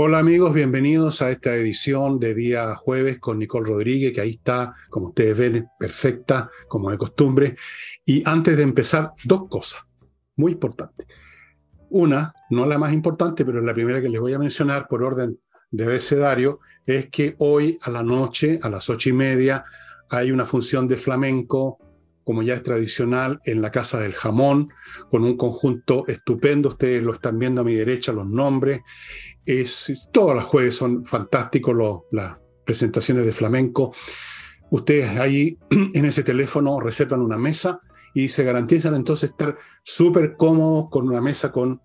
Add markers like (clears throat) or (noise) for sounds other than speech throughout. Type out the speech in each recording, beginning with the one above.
Hola amigos, bienvenidos a esta edición de día jueves con Nicole Rodríguez, que ahí está, como ustedes ven, perfecta, como de costumbre. Y antes de empezar, dos cosas muy importantes. Una, no la más importante, pero la primera que les voy a mencionar por orden de abecedario, es que hoy a la noche, a las ocho y media, hay una función de flamenco como ya es tradicional, en la Casa del Jamón, con un conjunto estupendo. Ustedes lo están viendo a mi derecha, los nombres. Es, todas las jueves son fantásticos las presentaciones de flamenco. Ustedes ahí (clears throat) en ese teléfono reservan una mesa y se garantizan entonces estar súper cómodos con una mesa con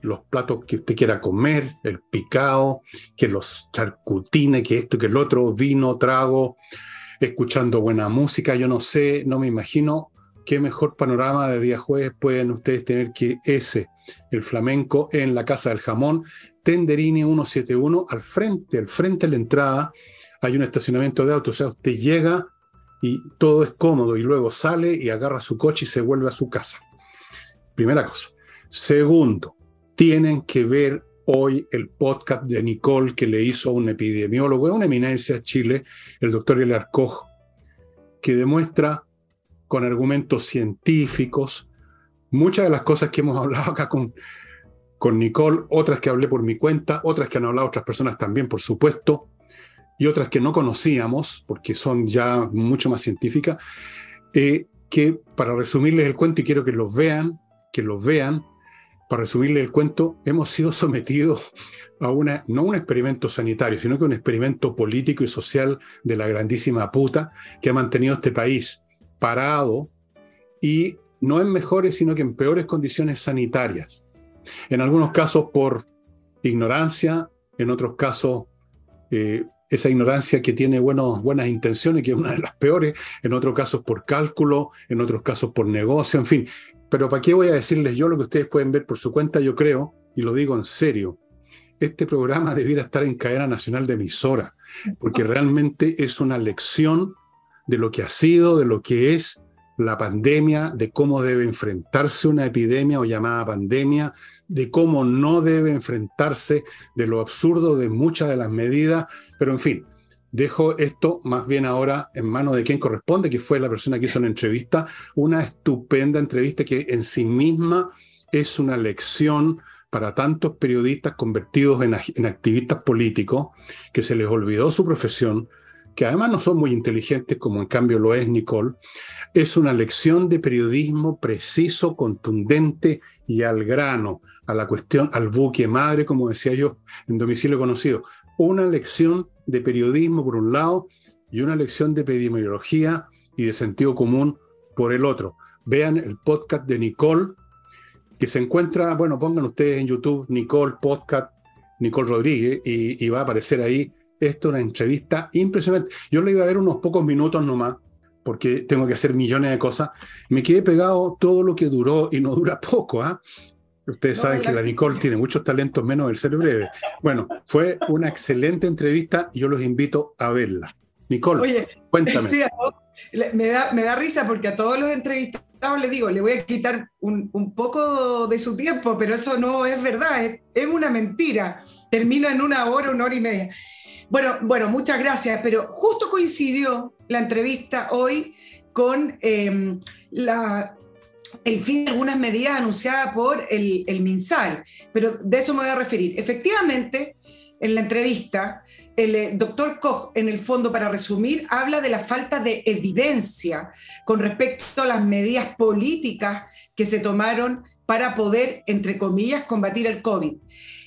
los platos que usted quiera comer, el picado, que los charcutines, que esto, que el otro, vino, trago, escuchando buena música. Yo no sé, no me imagino qué mejor panorama de día jueves pueden ustedes tener que ese, el flamenco en la Casa del Jamón, Tenderini 171, al frente, al frente de la entrada, hay un estacionamiento de autos, o sea, usted llega y todo es cómodo y luego sale y agarra su coche y se vuelve a su casa. Primera cosa. Segundo, tienen que ver hoy el podcast de Nicole que le hizo a un epidemiólogo de una eminencia de Chile, el doctor Elar Koch, que demuestra con argumentos científicos muchas de las cosas que hemos (laughs) hablado acá con, con Nicole, otras que hablé por mi cuenta, otras que han hablado otras personas también, por supuesto, y otras que no conocíamos, porque son ya mucho más científicas, eh, que para resumirles el cuento, y quiero que los vean, que los vean, para resumirle el cuento, hemos sido sometidos a una, no un experimento sanitario, sino que un experimento político y social de la grandísima puta que ha mantenido este país parado y no en mejores, sino que en peores condiciones sanitarias. En algunos casos por ignorancia, en otros casos eh, esa ignorancia que tiene buenas intenciones, que es una de las peores, en otros casos por cálculo, en otros casos por negocio, en fin, pero ¿para qué voy a decirles yo lo que ustedes pueden ver por su cuenta? Yo creo, y lo digo en serio, este programa (laughs) debiera estar en cadena nacional de emisora, porque (laughs) realmente es una lección de lo que ha sido, de lo que es la pandemia, de cómo debe enfrentarse una epidemia o llamada pandemia, de cómo no debe enfrentarse, de lo absurdo de muchas de las medidas, pero en fin, Dejo esto más bien ahora en manos de quien corresponde, que fue la persona que hizo la entrevista, una estupenda entrevista que en sí misma es una lección para tantos periodistas convertidos en, en, activistas políticos, que se les olvidó su profesión, que además no son muy inteligentes como en cambio lo es Nicole, es una lección de periodismo preciso, contundente y al grano, a la cuestión, al buque madre, como decía yo, en domicilio conocido. Una lección de periodismo por un lado y una lección de epidemiología y de sentido común por el otro. Vean el podcast de Nicole, que se encuentra, bueno, pongan ustedes en YouTube Nicole Podcast, Nicole Rodríguez, y, va a aparecer ahí. Esto es una entrevista impresionante. Yo le iba a ver unos pocos minutos nomás, porque tengo que hacer millones de cosas. Me quedé pegado todo lo que duró y no dura (laughs) poco, ¿ah? Ustedes saben que la Nicole tiene muchos talentos menos el ser breve. Bueno, fue una excelente entrevista y yo los invito a verla. Nicole, Oye, cuéntame. me, da, me da risa porque a todos los entrevistados les digo, le voy a quitar un, poco de su tiempo, pero eso no es verdad, es, una mentira. Termina en una hora, una hora y media. Bueno, bueno, muchas gracias, pero justo coincidió la entrevista hoy con eh, la, el fin de algunas medidas anunciadas por el, el, MinSal, pero de eso me voy a referir. Efectivamente, en la entrevista, el eh, doctor Koch, en el fondo, para resumir, habla de la falta de evidencia con respecto a las medidas políticas que se tomaron para poder, entre comillas, combatir el COVID.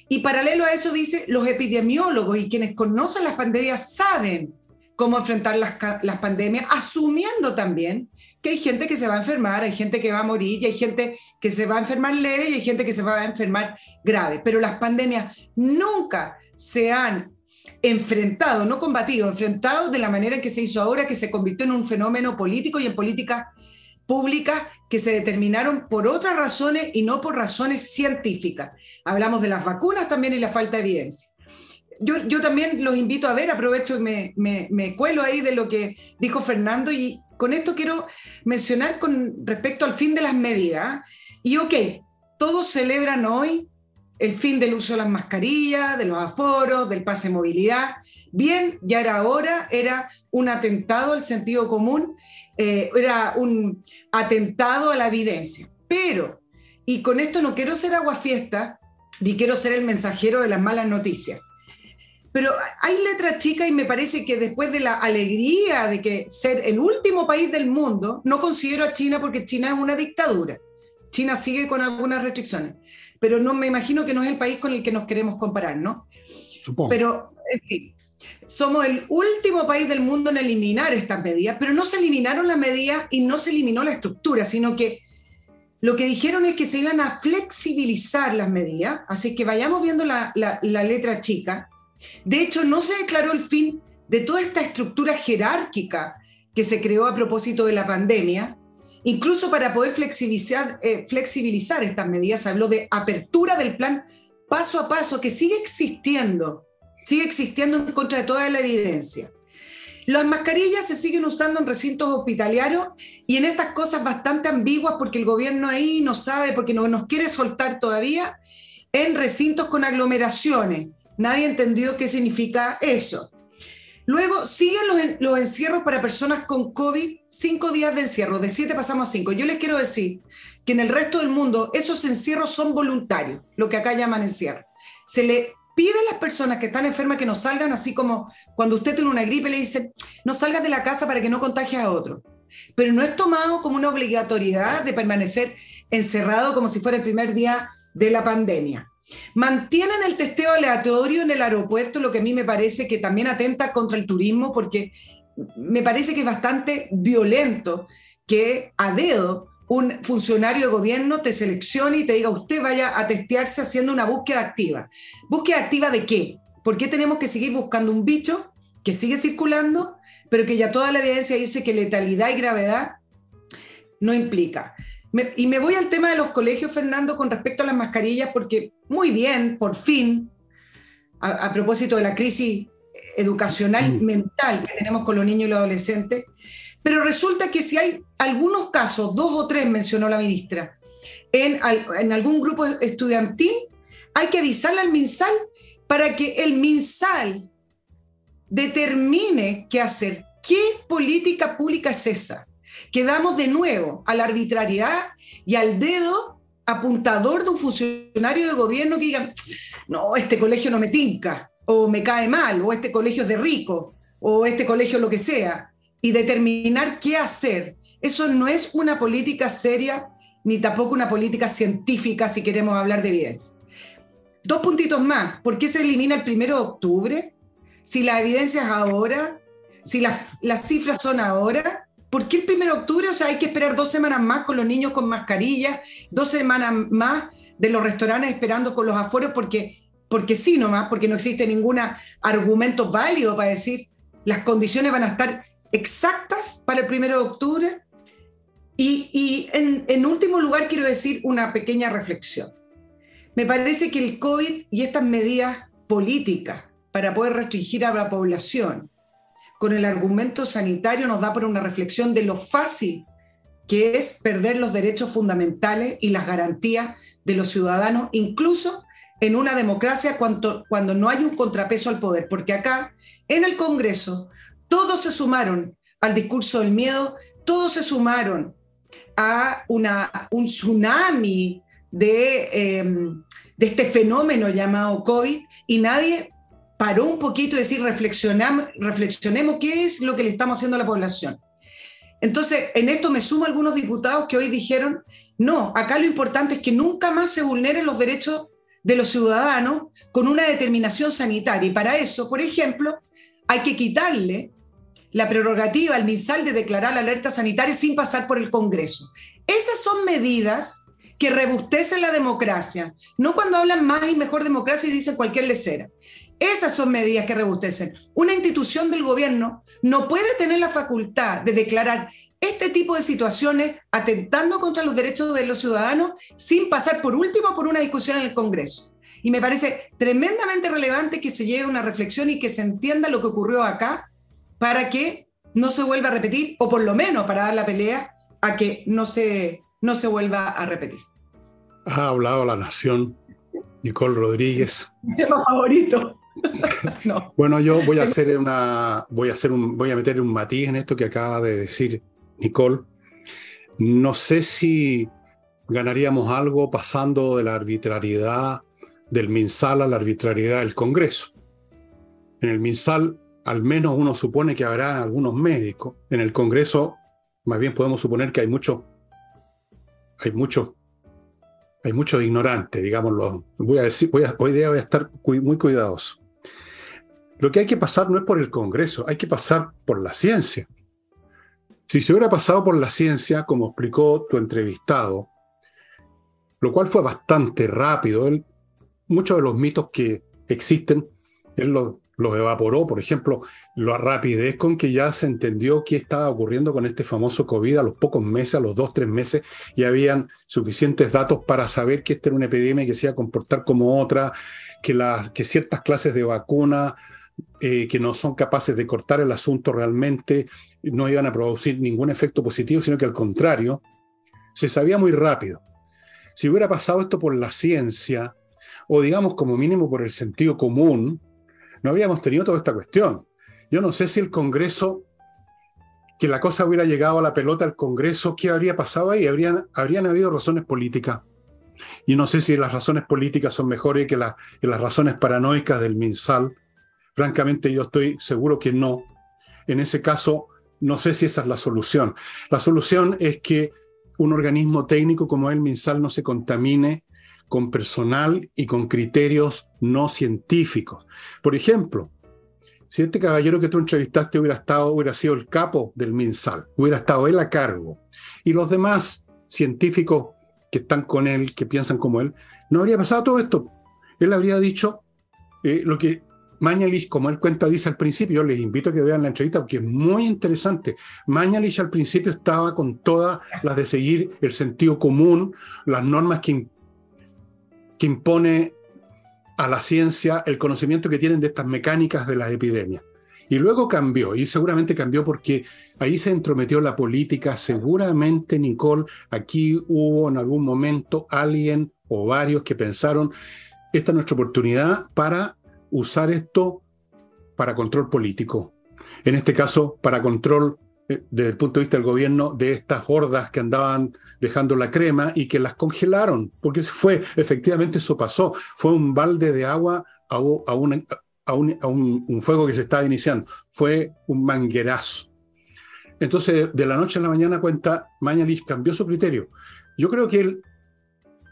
Y paralelo a eso dice, los epidemiólogos y quienes conocen las pandemias saben cómo enfrentar las, las, pandemias, asumiendo también que hay gente que se va a enfermar, hay gente que va a morir y hay gente que se va a enfermar leve y hay gente que se va a enfermar grave. Pero las pandemias nunca se han enfrentado, no combatido, enfrentado de la manera en que se hizo ahora, que se convirtió en un fenómeno político y en políticas públicas que se determinaron por otras razones y no por razones científicas. Hablamos de las vacunas también y la falta de evidencia yo, también los invito a ver, aprovecho y me, cuelo ahí de lo que dijo Fernando y con esto quiero mencionar con respecto al fin de las medidas. Y ok, todos celebran hoy el fin del uso de las mascarillas, de los aforos, del pase de movilidad. Bien, ya era hora, era un atentado al sentido común, eh, era un atentado a la evidencia. Pero, y con esto no quiero ser aguafiesta, ni quiero ser el mensajero de las malas noticias. Pero hay letra chica y me parece que después de la alegría de que ser el último país del mundo, no considero a China porque China es una dictadura. China sigue con algunas restricciones, pero no me imagino que no es el país con el que nos queremos comparar, ¿no? Supongo. Pero, en fin, somos el último país del mundo en eliminar estas medidas, pero no se eliminaron las medidas y no se eliminó la estructura, sino que lo que dijeron es que se iban a flexibilizar las medidas, así que vayamos viendo la, la letra chica. De hecho, no se declaró el fin de toda esta estructura jerárquica que se creó a propósito de la pandemia, Incluso para poder flexibilizar, eh, estas medidas, habló de apertura del plan paso a paso, que sigue existiendo, sigue existiendo en contra de toda la evidencia. Las mascarillas se siguen usando en recintos hospitalarios y en estas cosas bastante ambiguas porque el gobierno ahí no sabe, porque no nos quiere soltar todavía, en recintos con aglomeraciones. Nadie entendió qué significa eso. Luego siguen los, encierros para personas con COVID, cinco días de encierro, de siete pasamos a cinco. Yo les quiero decir que en el resto del mundo esos encierros son voluntarios, lo que acá llaman encierro. Se le pide a las personas que están enfermas que no salgan, así como cuando usted tiene una gripe le dicen, no salgas de la casa para que no contagies a otro. Pero no es tomado como una obligatoriedad de permanecer encerrado como si fuera el primer día de la pandemia. Mantienen el testeo aleatorio en el aeropuerto, lo que a mí me parece que también atenta contra el turismo, porque me parece que es bastante violento que a dedo un funcionario de gobierno te seleccione y te diga usted vaya a testearse haciendo una búsqueda activa. ¿Búsqueda activa de qué? ¿Por qué tenemos que seguir buscando un bicho que sigue circulando, pero que ya toda la evidencia dice que letalidad y gravedad no implica? Y me voy al tema de los colegios, Fernando, con respecto a las mascarillas, porque muy bien, por fin, a, propósito de la crisis educacional mm. mental que tenemos con los niños y los adolescentes, pero resulta que si hay algunos casos, dos o tres mencionó la ministra, en, en algún grupo estudiantil, hay que avisarle al MinSal para que el MinSal determine qué hacer. ¿Qué política pública es esa? Quedamos de nuevo a la arbitrariedad y al dedo apuntador de un funcionario de gobierno que diga, no, este colegio no me tinca, o me cae mal, o este colegio es de rico, o este colegio lo que sea, y determinar qué hacer. Eso no es una política seria, ni tampoco una política científica si queremos hablar de evidencia. Dos puntitos más. ¿Por qué se elimina el primero de octubre? Si la evidencia es ahora, si las, las cifras son ahora, ¿Por qué el 1 de octubre? O sea, hay que esperar dos semanas más con los niños con mascarilla, dos semanas más de los restaurantes esperando con los aforos, porque, porque sí nomás, porque no existe ningún argumento válido para decir las condiciones van a estar exactas para el 1 de octubre. Y, en, en último lugar, quiero decir una pequeña reflexión. Me parece que el COVID y estas medidas políticas para poder restringir a la población, con el argumento sanitario nos da por una reflexión de lo fácil que es perder los derechos fundamentales y las garantías de los ciudadanos, incluso en una democracia cuando, cuando no hay un contrapeso al poder, porque acá en el Congreso todos se sumaron al discurso del miedo, todos se sumaron a una, un tsunami de, em, de este fenómeno llamado COVID y nadie paró un poquito y decir, reflexionemos qué es lo que le estamos haciendo a la población. Entonces, en esto me sumo algunos diputados que hoy dijeron, no, acá lo importante es que nunca más se vulneren los derechos de los ciudadanos con una determinación sanitaria. Y para eso, por ejemplo, hay que quitarle la prerrogativa al MinSal de declarar la alerta sanitaria sin pasar por el Congreso. Esas son medidas que rebustecen la democracia, no cuando hablan más y mejor democracia y dicen cualquier lecera. Esas son medidas que rebustecen. Una institución del gobierno no puede tener la facultad de declarar este tipo de situaciones atentando contra los derechos de los ciudadanos sin pasar por último por una discusión en el Congreso. Y me parece tremendamente relevante que se lleve una reflexión y que se entienda lo que ocurrió acá para que no se vuelva a repetir, o por lo menos para dar la pelea a que no se, no se vuelva a repetir. Ha hablado la nación, Nicole Rodríguez. (laughs) Mi tema favorito. (laughs) Bueno, yo voy a hacer una, voy a hacer un, voy a meter un matiz en esto que acaba de decir Nicole. No sé si ganaríamos algo pasando de la arbitrariedad del MinSal a la arbitrariedad del Congreso. En el MinSal, al menos uno supone que habrá algunos médicos. En el Congreso, más bien podemos suponer que hay muchos, hay muchos, hay muchos ignorantes, digámoslo. Voy a decir, voy hoy día voy a estar muy cuidadoso. Lo que hay que pasar no es por el Congreso, hay que pasar por la ciencia. Si se hubiera pasado por la ciencia, como explicó tu entrevistado, lo cual fue bastante rápido, muchos de los mitos que existen, él los, evaporó, por ejemplo, la rapidez con que ya se entendió qué estaba ocurriendo con este famoso COVID a los pocos meses, a los dos, tres meses, y habían suficientes datos para saber que esta era una epidemia que se iba a comportar como otra, que, las, que ciertas clases de vacuna eh, que no son capaces de cortar el asunto realmente, no iban a producir ningún efecto positivo, sino que al contrario, se sabía muy rápido. Si hubiera pasado esto por la ciencia, o digamos como mínimo por el sentido común, no habríamos tenido toda esta cuestión. Yo no sé si el Congreso, que la cosa hubiera llegado a la pelota al Congreso, ¿qué habría pasado ahí? Habrían, habrían habido razones políticas. Y no sé si las razones políticas son mejores que, que las razones paranoicas del MinSal Francamente, yo estoy seguro que no. En ese caso, no sé si esa es la solución. La solución es que un organismo técnico como el MinSal no se contamine con personal y con criterios no científicos. Por ejemplo, si este caballero que tú entrevistaste hubiera estado, hubiera sido el capo del MinSal, hubiera estado él a cargo, y los demás científicos que están con él, que piensan como él, no habría pasado todo esto. Él habría dicho eh, lo que Mañalich, como él cuenta, dice al principio, yo les invito a que vean la entrevista porque es muy interesante. Mañalich al principio estaba con todas las de seguir el sentido común, las normas que, que impone a la ciencia el conocimiento que tienen de estas mecánicas de las epidemias. Y luego cambió, y seguramente cambió porque ahí se entrometió la política. Seguramente, Nicole, aquí hubo en algún momento alguien o varios que pensaron, esta es nuestra oportunidad para usar esto para control político. En este caso, para control desde el punto de vista del gobierno de estas hordas que andaban dejando la crema y que las congelaron, porque fue, efectivamente eso pasó, fue un balde de agua a, a, un, fuego que se estaba iniciando, fue un manguerazo. Entonces, de la noche a la mañana cuenta, Mañalich cambió su criterio. Yo creo que él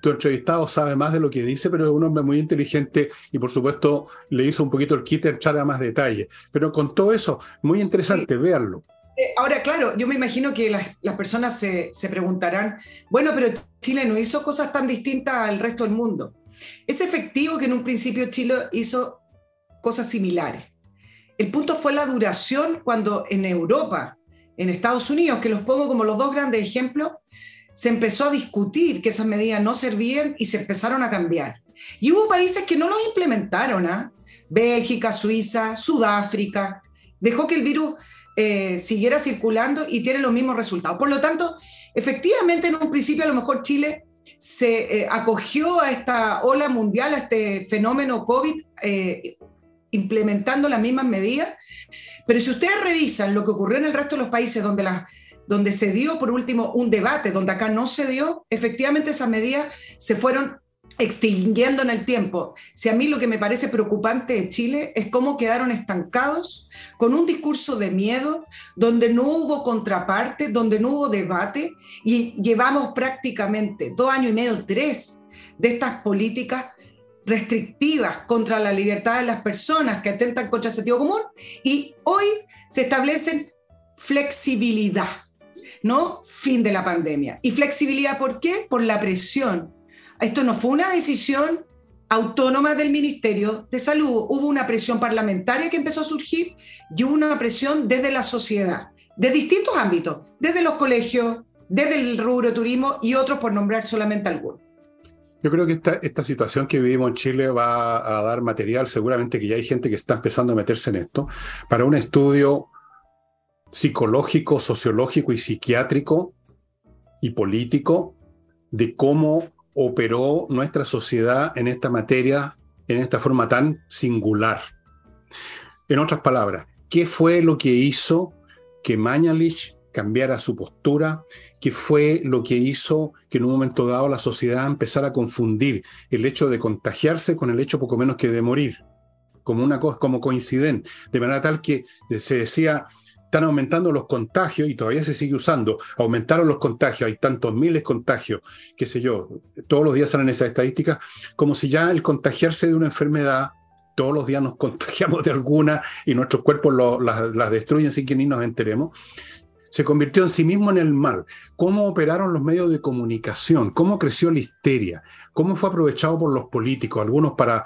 tu entrevistado sabe más de lo que dice, pero es un hombre muy inteligente y por supuesto le hizo un poquito el kit echar a más detalle. Pero con todo eso, muy interesante, véanlo. Eh, ahora, claro, yo me imagino que las, personas se, preguntarán, bueno, pero Chile no hizo cosas tan distintas al resto del mundo. Es efectivo que en un principio Chile hizo cosas similares. El punto fue la duración cuando en Europa, en Estados Unidos, que los pongo como los dos grandes ejemplos, se empezó a discutir que esas medidas no servían y se empezaron a cambiar. Y hubo países que no los implementaron, ¿ah? Bélgica, Suiza, Sudáfrica, dejó que el virus eh, siguiera circulando y tiene los mismos resultados. Por lo tanto, efectivamente en un principio a lo mejor Chile se eh, acogió a esta ola mundial, a este fenómeno COVID, eh, implementando las mismas medidas, pero si ustedes revisan lo que ocurrió en el resto de los países donde las donde se dio por último un debate, donde acá no se dio, efectivamente esas medidas se fueron extinguiendo en el tiempo. Si a mí lo que me parece preocupante de Chile es cómo quedaron estancados con un discurso de miedo, donde no hubo contraparte, donde no hubo debate, y llevamos prácticamente dos años y medio, tres, de estas políticas restrictivas contra la libertad de las personas que atentan contra el sentido común, y hoy se establecen flexibilidad ¿no? Fin de la pandemia. ¿Y flexibilidad por qué? Por la presión. Esto no fue una decisión autónoma del Ministerio de Salud. Hubo una presión parlamentaria que empezó a surgir y hubo una presión desde la sociedad, de distintos ámbitos, desde los colegios, desde el rubro turismo y otros por nombrar solamente algunos. Yo creo que esta, esta situación que vivimos en Chile va a dar material, seguramente que ya hay gente que está empezando a meterse en esto, para un estudio psicológico, sociológico y psiquiátrico y político de cómo operó nuestra sociedad en esta materia en esta forma tan singular. En otras palabras, ¿qué fue lo que hizo que Mañalich cambiara su postura? ¿Qué fue lo que hizo que en un momento dado la sociedad empezara a confundir el hecho de contagiarse con el hecho poco menos que de morir? Como una cosa, como coincidente, de manera tal que se decía, están aumentando los contagios y todavía se sigue usando. Aumentaron los contagios, hay tantos miles de contagios, qué sé yo, todos los días salen esas estadísticas, como si ya el contagiarse de una enfermedad, todos los días nos (laughs) contagiamos de alguna y nuestros cuerpos las, destruyen sin que ni nos enteremos, se convirtió en sí mismo en el mal. ¿Cómo operaron los medios de comunicación? ¿Cómo creció la histeria? ¿Cómo fue aprovechado por los políticos? Algunos para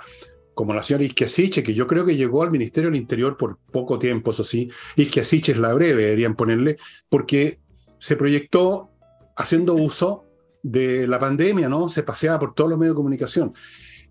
como la señora Isquiasiche, que yo creo que llegó al Ministerio del Interior por poco tiempo, eso sí, Isquiasiche es la breve, deberían ponerle, porque se proyectó haciendo uso de la pandemia, ¿no? Se paseaba por todos los medios de comunicación.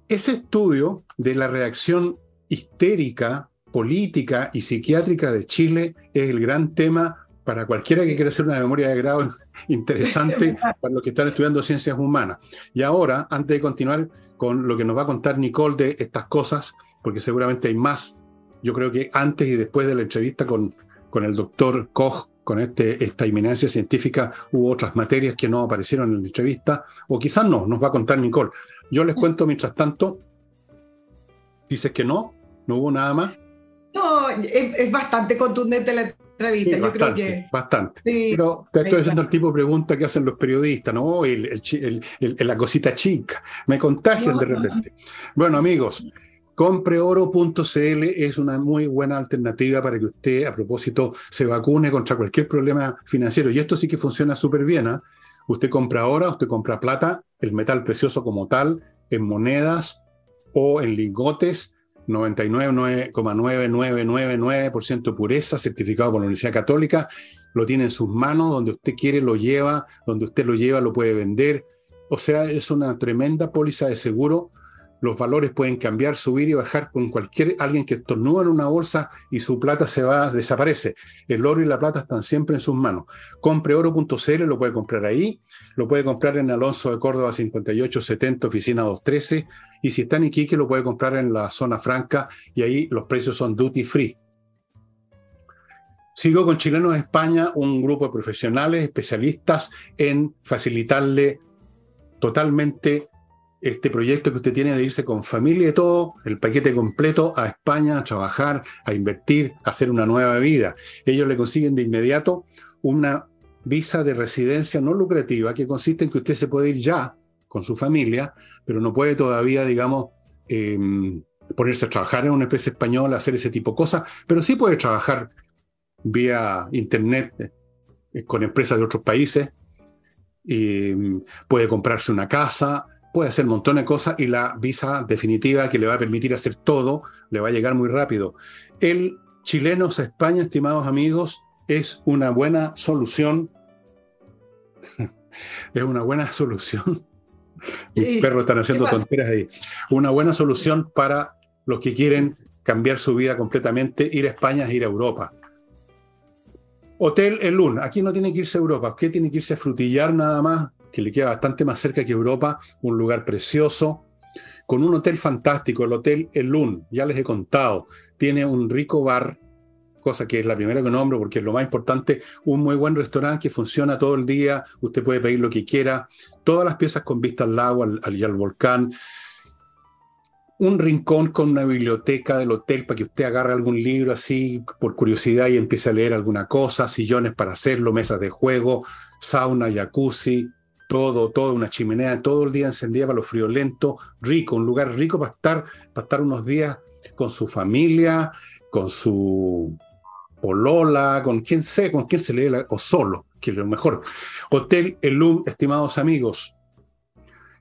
Ese estudio de la reacción histérica, política y psiquiátrica de Chile es el gran tema para cualquiera que quiera hacer una memoria de grado (laughs) interesante para los que están estudiando ciencias humanas. Y ahora, antes de continuar, con lo que nos va a contar Nicole de estas cosas, porque seguramente hay más. Yo creo que antes y después de la entrevista con, con el doctor Koch, con este, esta eminencia científica, hubo otras materias que no aparecieron en la entrevista, o quizás no, nos va a contar Nicole. Yo les cuento mientras tanto, dices que no, no hubo nada más. No, es, bastante contundente la yo creo que. Bastante. Pero te estoy haciendo el tipo de pregunta que hacen los periodistas, ¿no? El, la cosita chica. Me contagian de repente. Bueno, amigos. Compreoro.cl es una muy buena alternativa para que usted, a propósito, se vacune contra cualquier problema financiero. Y esto sí que funciona súper bien. ¿ah? Usted compra oro, usted compra plata, el metal precioso como tal, en monedas o en lingotes 99,9999% pureza, certificado por la Universidad Católica, lo tiene en sus manos, donde usted quiere lo lleva, donde usted lo lleva lo puede vender. O sea, es una tremenda póliza de seguro los valores pueden cambiar, subir y bajar con cualquier alguien que estornuda en una bolsa y su plata se va, desaparece. El oro y la plata están siempre en sus manos. Compreoro.cl lo puede comprar ahí, lo puede comprar en Alonso de Córdoba 5870, oficina 213, y si está en Iquique lo puede comprar en la zona franca y ahí los precios son duty free. Sigo con Chilenos España, un grupo de profesionales especialistas en facilitarle totalmente este proyecto que usted tiene de irse con familia y todo, el paquete completo a España, a trabajar, a invertir, a hacer una nueva vida. Ellos le consiguen de inmediato una visa de residencia no lucrativa que consiste en que usted se puede ir ya con su familia, pero no puede todavía, digamos, em, ponerse a trabajar en una empresa española, hacer ese tipo de cosas, pero sí puede trabajar vía internet eh, con empresas de otros países, em, puede comprarse una casa, puede hacer un montón de cosas y la visa definitiva que le va a permitir hacer todo le va a llegar muy rápido. El chilenos a España, estimados amigos, es una buena solución. (laughs) es una buena solución. (laughs) Mis perros están haciendo tonteras ahí. Una buena solución para los que quieren cambiar su vida completamente, ir a España, ir a Europa. Hotel Elun, aquí no tiene que irse a Europa, usted tiene que irse a frutillar nada más que le queda bastante más cerca que Europa, un lugar precioso, con un hotel fantástico, el Hotel Elun, ya les he contado, tiene un rico bar, cosa que es la primera que nombro porque es lo más importante, un muy buen restaurante que funciona todo el día, usted puede pedir lo que quiera, todas las piezas con vista al lago y al volcán, un rincón con una biblioteca del hotel para que usted agarre algún libro así por curiosidad y empiece a leer alguna cosa, sillones para hacerlo, mesas de juego, sauna, jacuzzi, todo, todo, una chimenea todo el día encendida para lo friolento, rico, un lugar rico para estar, para estar unos días con su familia, con su polola, con quien sea, con quien se lee, o solo, que es lo mejor. Hotel Elum, estimados amigos.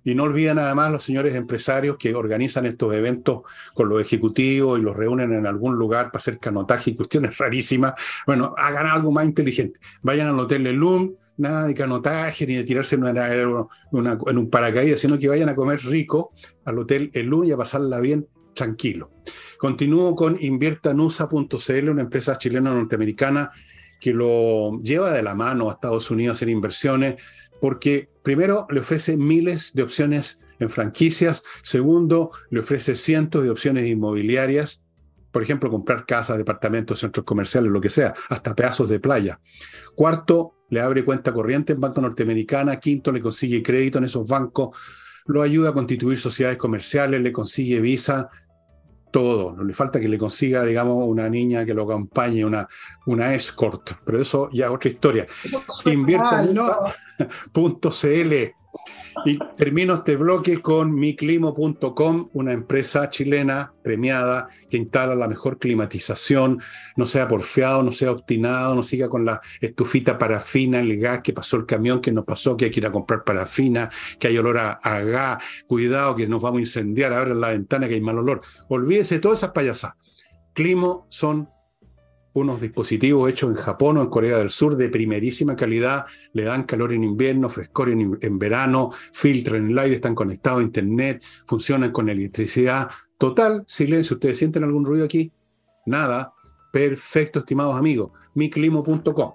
Y no olviden además los señores empresarios que organizan estos eventos con los ejecutivos y los reúnen en algún lugar para hacer canotaje y cuestiones rarísimas. Bueno, hagan algo más inteligente. Vayan al Hotel Elum, nada de canotaje ni de tirarse en, en un paracaídas, sino que vayan a comer rico al hotel El Luna y a pasarla bien tranquilo. Continúo con inviertanusa.cl, una empresa chilena norteamericana que lo lleva de la mano a Estados Unidos en inversiones, porque primero le ofrece miles de opciones en franquicias, segundo le ofrece cientos de opciones inmobiliarias, por ejemplo, comprar casas, departamentos, centros comerciales, lo que sea, hasta pedazos de playa. Cuarto, le abre cuenta corriente en Banco Norteamericana. Quinto, le consigue crédito en esos bancos. Lo ayuda a constituir sociedades comerciales, le consigue visa, todo. No le falta que le consiga, digamos, una niña que lo acompañe, una, una escort. Pero eso ya es otra historia. Invierta (laughs) .cl y termino este bloque con miclimo.com, una empresa chilena premiada que instala la mejor climatización, no sea porfiado, no sea obstinado, no siga con la estufita parafina, el gas que pasó el camión, que nos pasó, que hay que ir a comprar parafina, que hay olor a, gas, cuidado que nos vamos a incendiar, abren la ventana que hay mal olor. Olvídese de todas esas payasas. Climo son unos dispositivos hechos en Japón o en Corea del Sur de primerísima calidad, le dan calor en invierno, frescor en, verano, filtran el aire, están conectados a internet, funcionan con electricidad. Total, silencio, ¿ustedes sienten algún ruido aquí? Nada. Perfecto, estimados amigos. miclimo.com.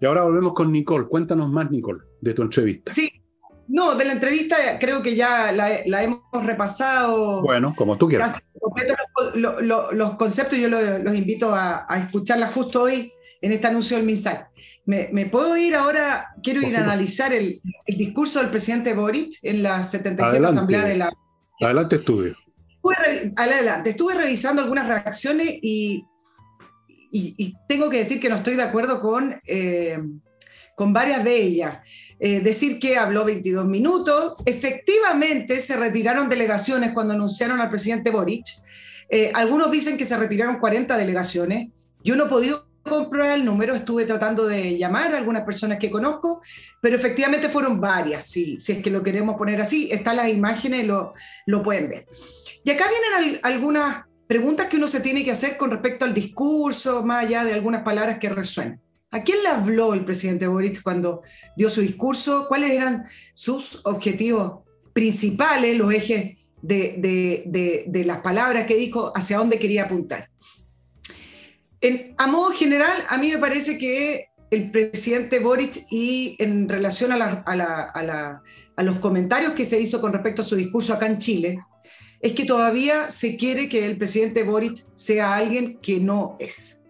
Y ahora volvemos con Nicole. Cuéntanos más, Nicole, de tu entrevista. Sí, no, de la entrevista creo que ya la, hemos repasado. Bueno, como tú quieras. Los, conceptos yo los, invito a, escucharla justo hoy en este anuncio del MinSal. ¿Me, puedo ir ahora? Quiero ir a analizar el, discurso del presidente Boric en la 77 Asamblea de la... Adelante, estudio. Estuve, adelante, estuve revisando algunas reacciones y, y, tengo que decir que no estoy de acuerdo con, eh, con varias de ellas. Eh, decir que habló 22 minutos. Efectivamente, se retiraron delegaciones cuando anunciaron al presidente Boric. Eh, algunos dicen que se retiraron 40 delegaciones. Yo no he podido comprobar el número, estuve tratando de llamar a algunas personas que conozco, pero efectivamente fueron varias, si es que lo queremos poner así, están las imágenes, lo, lo pueden ver. Y acá vienen algunas preguntas que uno se tiene que hacer con respecto al discurso, más allá de algunas palabras que resuenan. ¿A quién le habló el presidente Boric cuando dio su discurso? ¿Cuáles eran sus objetivos principales, los ejes de, las palabras que dijo, hacia dónde quería apuntar? a modo general, a mí me parece que el presidente Boric y en relación a, a los comentarios que se hizo con respecto a su discurso acá en Chile, es que todavía se quiere que el presidente Boric sea alguien que no es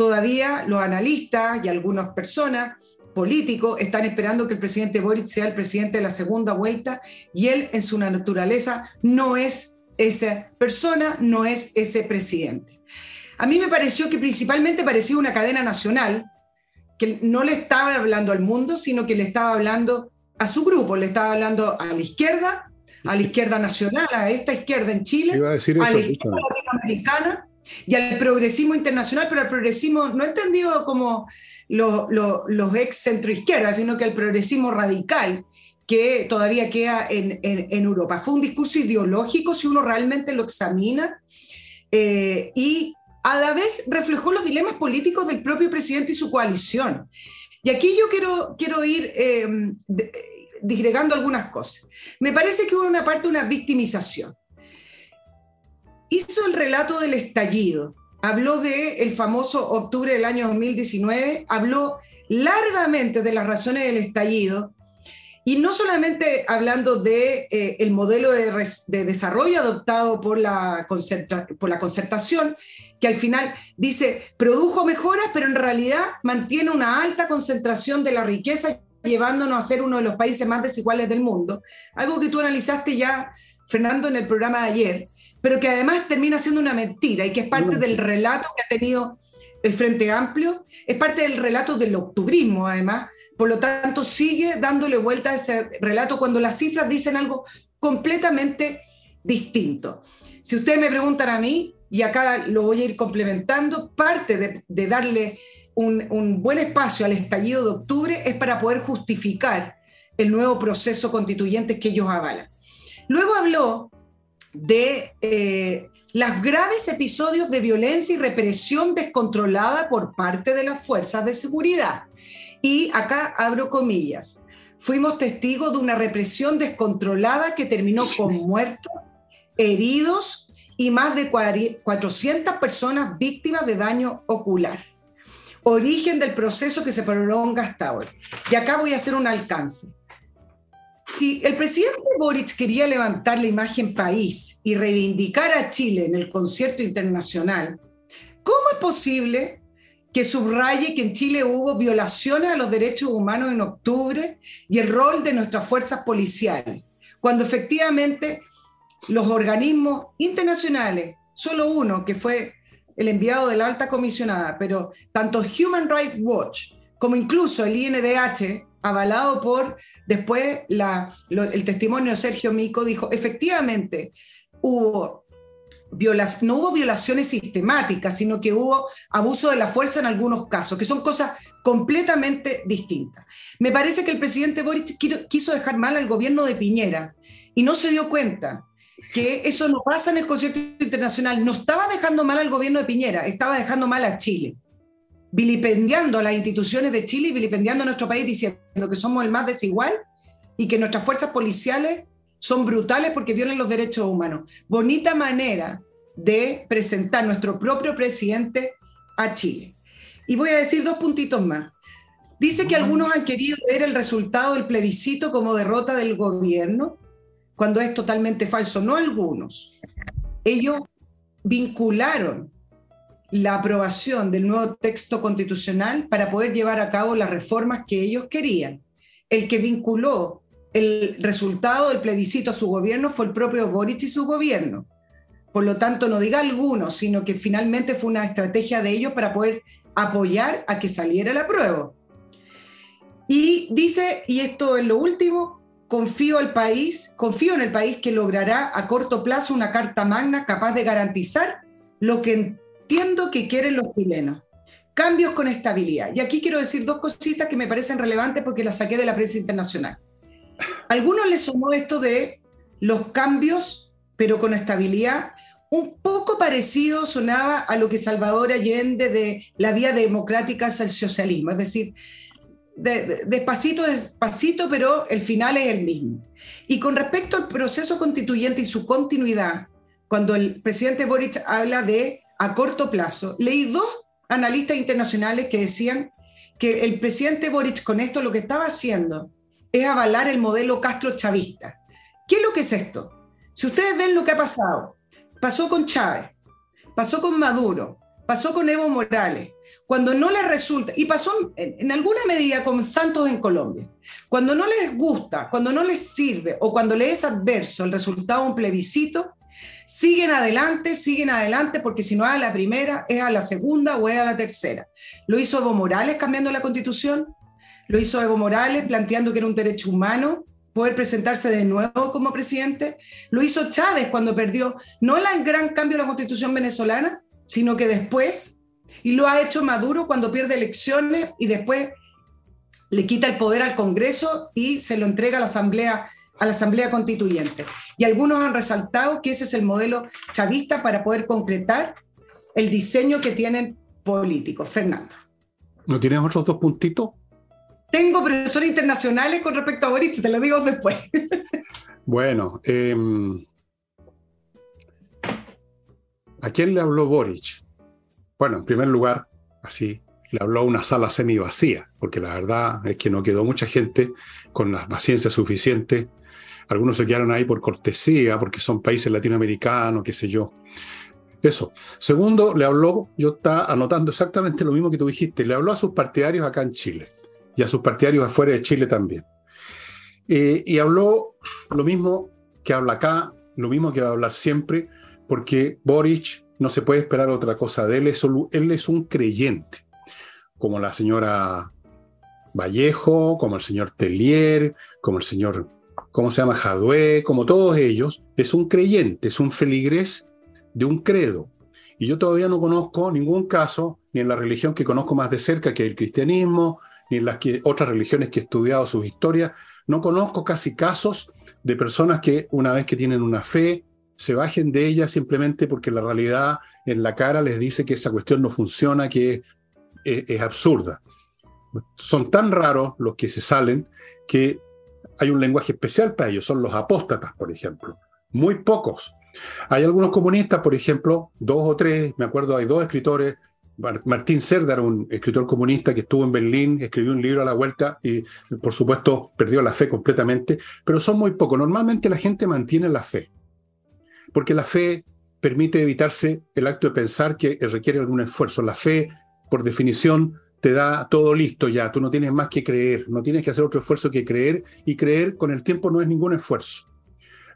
todavía los analistas y algunas personas políticos están esperando que el presidente Boric sea el presidente de la segunda vuelta y él en su naturaleza no es esa persona, no es ese presidente. A mí me pareció que principalmente parecía una cadena nacional que no le estaba hablando al mundo, sino que le estaba hablando a su grupo, le estaba hablando a la izquierda, a la izquierda nacional, a esta izquierda en Chile, a, a la izquierda latinoamericana y al progresismo internacional, pero al progresismo no entendido como los ex centroizquierdas, sino que al progresismo radical que todavía queda en, Europa. Fue un discurso ideológico si uno realmente lo examina eh, y a la vez reflejó los dilemas políticos del propio presidente y su coalición. Y aquí yo quiero, quiero ir eh, disgregando algunas cosas. Me parece que hubo una parte, una victimización hizo el relato del estallido, habló del el famoso octubre del año 2019, habló largamente de las razones del estallido, y no solamente hablando de eh, el modelo de, desarrollo adoptado por la, por la concertación, que al final dice produjo mejoras, pero en realidad mantiene una alta concentración de la riqueza, llevándonos a ser uno de los países más desiguales del mundo. Algo que tú analizaste ya, Fernando, en el programa de ayer pero que además termina siendo una mentira y que es parte del relato que ha tenido el Frente Amplio, es parte del relato del octubrismo además, por lo tanto sigue dándole vuelta a ese relato cuando las cifras dicen algo completamente distinto. Si ustedes me preguntan a mí, y acá lo voy a ir complementando, parte de, darle un, un buen espacio al estallido de octubre es para poder justificar el nuevo proceso constituyente que ellos avalan. Luego habló de eh, los graves episodios de violencia y represión descontrolada por parte de las fuerzas de seguridad. Y acá abro comillas. Fuimos testigos de una represión descontrolada que terminó con (laughs) muertos, heridos y más de 400 personas víctimas de daño ocular. origen del proceso que se prolonga hasta ahora. Y acá voy a hacer un alcance. Si el presidente Boric quería levantar la imagen país y reivindicar a Chile en el concierto internacional, ¿cómo es posible que subraye que en Chile hubo violaciones a los derechos humanos en octubre y el rol de nuestras fuerzas policiales, cuando efectivamente los organismos internacionales, solo uno que fue el enviado de la alta comisionada, pero tanto Human Rights Watch como incluso el INDH, avalado por después el testimonio de Sergio Mico, dijo, efectivamente, hubo no hubo violaciones sistemáticas, sino que hubo abuso de la fuerza en algunos casos, que son cosas completamente distintas. Me parece que el presidente Boric quiso dejar mal al gobierno de Piñera y no se dio cuenta que eso no pasa en el concierto internacional. No estaba dejando mal al gobierno de Piñera, estaba dejando mal a Chile, vilipendiando a las instituciones de Chile y vilipendiando a nuestro país, diciendo que somos el más desigual y que nuestras fuerzas policiales son brutales porque violan los derechos humanos. Bonita manera de presentar nuestro propio presidente a Chile. Y voy a decir dos puntitos más. Dice que algunos han querido ver el resultado del plebiscito como derrota del gobierno cuando es totalmente falso. No algunos. Ellos vincularon la aprobación del nuevo texto constitucional para poder llevar a cabo las reformas que ellos querían. El que vinculó el resultado del plebiscito a su gobierno fue el propio Boric y su gobierno. Por lo tanto, no diga algunos, sino que finalmente fue una estrategia de ellos para poder apoyar a que saliera la prueba. Y dice, y esto es lo último, confío, al país, confío en el país que logrará a corto plazo una carta magna capaz de garantizar lo que entiendo que quieren los chilenos. Cambios con estabilidad. Y aquí quiero decir dos cositas que me parecen relevantes porque las saqué de la prensa internacional. A algunos les sumó esto de los cambios, pero con estabilidad. Un poco parecido sonaba a lo que Salvador Allende de la vía democrática hacia el socialismo. Es decir, despacito, despacito, pero el final es el mismo. Y con respecto al proceso constituyente y su continuidad, cuando el presidente Boric habla de a corto plazo, leí dos analistas internacionales que decían que el presidente Boric con esto lo que estaba haciendo es avalar el modelo Castro chavista. ¿Qué es lo que es esto? Si ustedes ven lo que ha pasado, pasó con Chávez, pasó con Maduro, pasó con Evo Morales, cuando no les resulta, y pasó en, alguna medida con Santos en Colombia, cuando no les gusta, cuando no les sirve o cuando les es adverso el resultado de un plebiscito, siguen adelante, siguen adelante, porque si no es a la primera, es a la segunda o es a la tercera. Lo hizo Evo Morales cambiando la constitución, lo hizo Evo Morales planteando que era un derecho humano poder presentarse de nuevo como presidente, lo hizo Chávez cuando perdió no el gran cambio de la constitución venezolana, sino que después y lo ha hecho Maduro cuando pierde elecciones y después le quita el poder al Congreso y se lo entrega a la Asamblea, a la Asamblea Constituyente. Y algunos han resaltado que ese es el modelo chavista para poder concretar el diseño que tienen políticos. Fernando. ¿No tienes otros dos puntitos? Tengo profesores internacionales con respecto a Boric, te lo digo después. (laughs) bueno, em, ¿a quién le habló Boric? Bueno, en primer lugar, así, le habló a una sala semi vacía, porque la verdad es que no quedó mucha gente con la paciencia suficiente. Algunos se quedaron ahí por cortesía, porque son países latinoamericanos, qué sé yo. Eso. Segundo, le habló, yo estaba anotando exactamente lo mismo que tú dijiste, le habló a sus partidarios acá en Chile y a sus partidarios afuera de Chile también. Eh, y habló lo mismo que habla acá, lo mismo que va a hablar siempre, porque Boric no se puede esperar otra cosa de él. él es un creyente, como la señora Vallejo, como el señor Tellier, como el señor, ¿cómo se llama? Jadue, como todos ellos, es un creyente, es un feligrés de un credo. Y yo todavía no conozco ningún caso, ni en la religión que conozco más de cerca, que el cristianismo, ni en las otras religiones que he estudiado sus historias, no conozco casi casos de personas que una vez que tienen una fe, se bajen de ella simplemente porque la realidad en la cara les dice que esa cuestión no funciona, que es, absurda. Son tan raros los que se salen que hay un lenguaje especial para ellos, son los apóstatas, por ejemplo. Muy pocos. Hay algunos comunistas, por ejemplo, dos o tres, me acuerdo, hay dos escritores Martín Serdar, un escritor comunista que estuvo en Berlín, escribió un libro a la vuelta y, por supuesto, perdió la fe completamente, pero son muy pocos. Normalmente la gente mantiene la fe, porque la fe permite evitarse el acto de pensar que requiere algún esfuerzo. La fe, por definición, te da todo listo ya, tú no tienes más que creer, no tienes que hacer otro esfuerzo que creer, y creer con el tiempo no es ningún esfuerzo.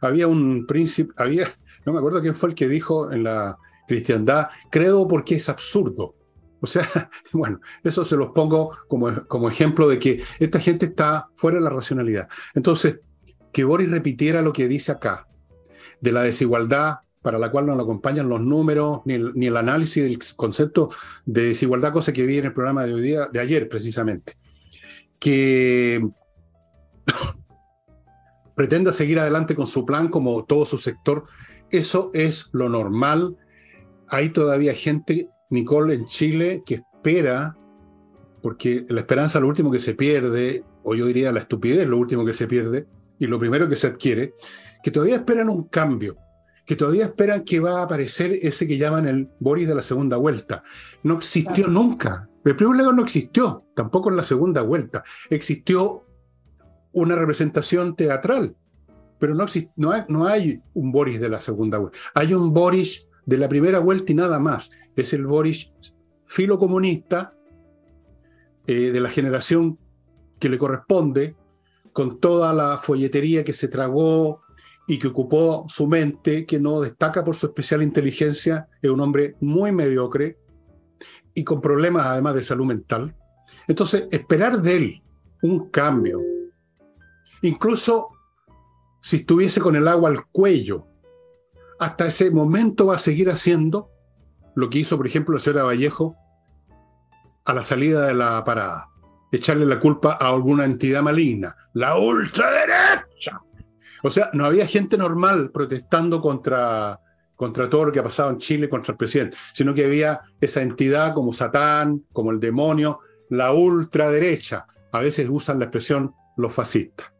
Había un príncipe, había, no me acuerdo quién fue el que dijo en la cristiandad, creo porque es absurdo. O sea, (laughs) bueno, eso se los pongo como, como ejemplo de que esta gente está fuera de la racionalidad. Entonces, que Boris repitiera lo que dice acá, de la desigualdad para la cual no lo acompañan los números ni el, ni el, análisis del concepto de desigualdad, cosa que vi en el programa de hoy día, de ayer precisamente, que (coughs) pretenda seguir adelante con su plan como todo su sector, eso es lo normal. Hay todavía gente, Nicole, en Chile, que espera, porque la esperanza es lo último que se pierde, o yo diría la estupidez lo último que se pierde, y lo primero que se adquiere, que todavía esperan un cambio que todavía esperan que va a aparecer ese que llaman el Boris de la segunda vuelta. No existió nunca. El primer lugar no existió, tampoco en la segunda vuelta. Existió una representación teatral, pero no, no, hay, no hay un Boris de la segunda vuelta. Hay un Boris de la primera vuelta y nada más. Es el Boris filocomunista eh, de la generación que le corresponde, con toda la folletería que se tragó y que ocupó su mente, que no destaca por su especial inteligencia, es un hombre muy mediocre y con problemas además de salud mental. Entonces, esperar de él un cambio, incluso si estuviese con el agua al cuello, hasta ese momento va a seguir haciendo lo que hizo, por ejemplo, la señora Vallejo a la salida de la parada, echarle la culpa a alguna entidad maligna, la ultraderecha. O sea, no había gente normal protestando contra, contra todo lo que ha pasado en Chile contra el presidente, sino que había esa entidad como Satán, como el demonio, la ultraderecha. A veces usan la expresión los fascistas.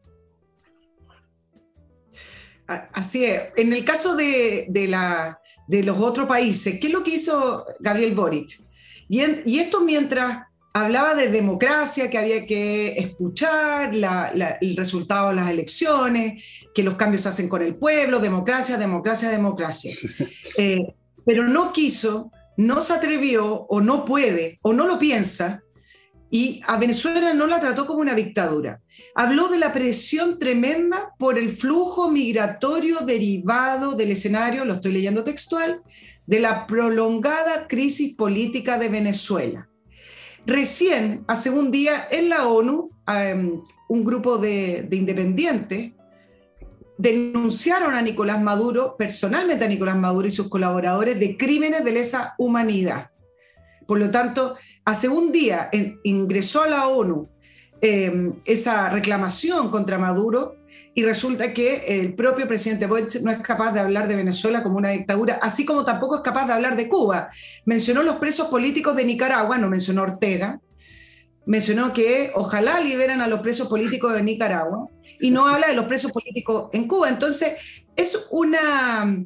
Así es. En el caso de, la, de los otros países, ¿qué es lo que hizo Gabriel Boric? Y esto mientras hablaba de democracia, que había que escuchar el resultado de las elecciones, que los cambios se hacen con el pueblo, democracia, democracia, democracia. Eh, pero no quiso, no se atrevió o no puede o no lo piensa y a Venezuela no la trató como una dictadura. Habló de la presión tremenda por el flujo migratorio derivado del escenario, lo estoy leyendo textual, de la prolongada crisis política de Venezuela Recién, hace un día, en la ONU, em, un grupo de, independientes denunciaron a Nicolás Maduro, personalmente a Nicolás Maduro y sus colaboradores, de crímenes de lesa humanidad. Por lo tanto, hace un día ingresó a la ONU em, esa reclamación contra Maduro y resulta que el propio presidente Boric no es capaz de hablar de Venezuela como una dictadura, así como tampoco es capaz de hablar de Cuba. Mencionó los presos políticos de Nicaragua, no mencionó Ortega, mencionó que ojalá liberan a los presos políticos de Nicaragua y no habla de los presos políticos en Cuba. Entonces, es una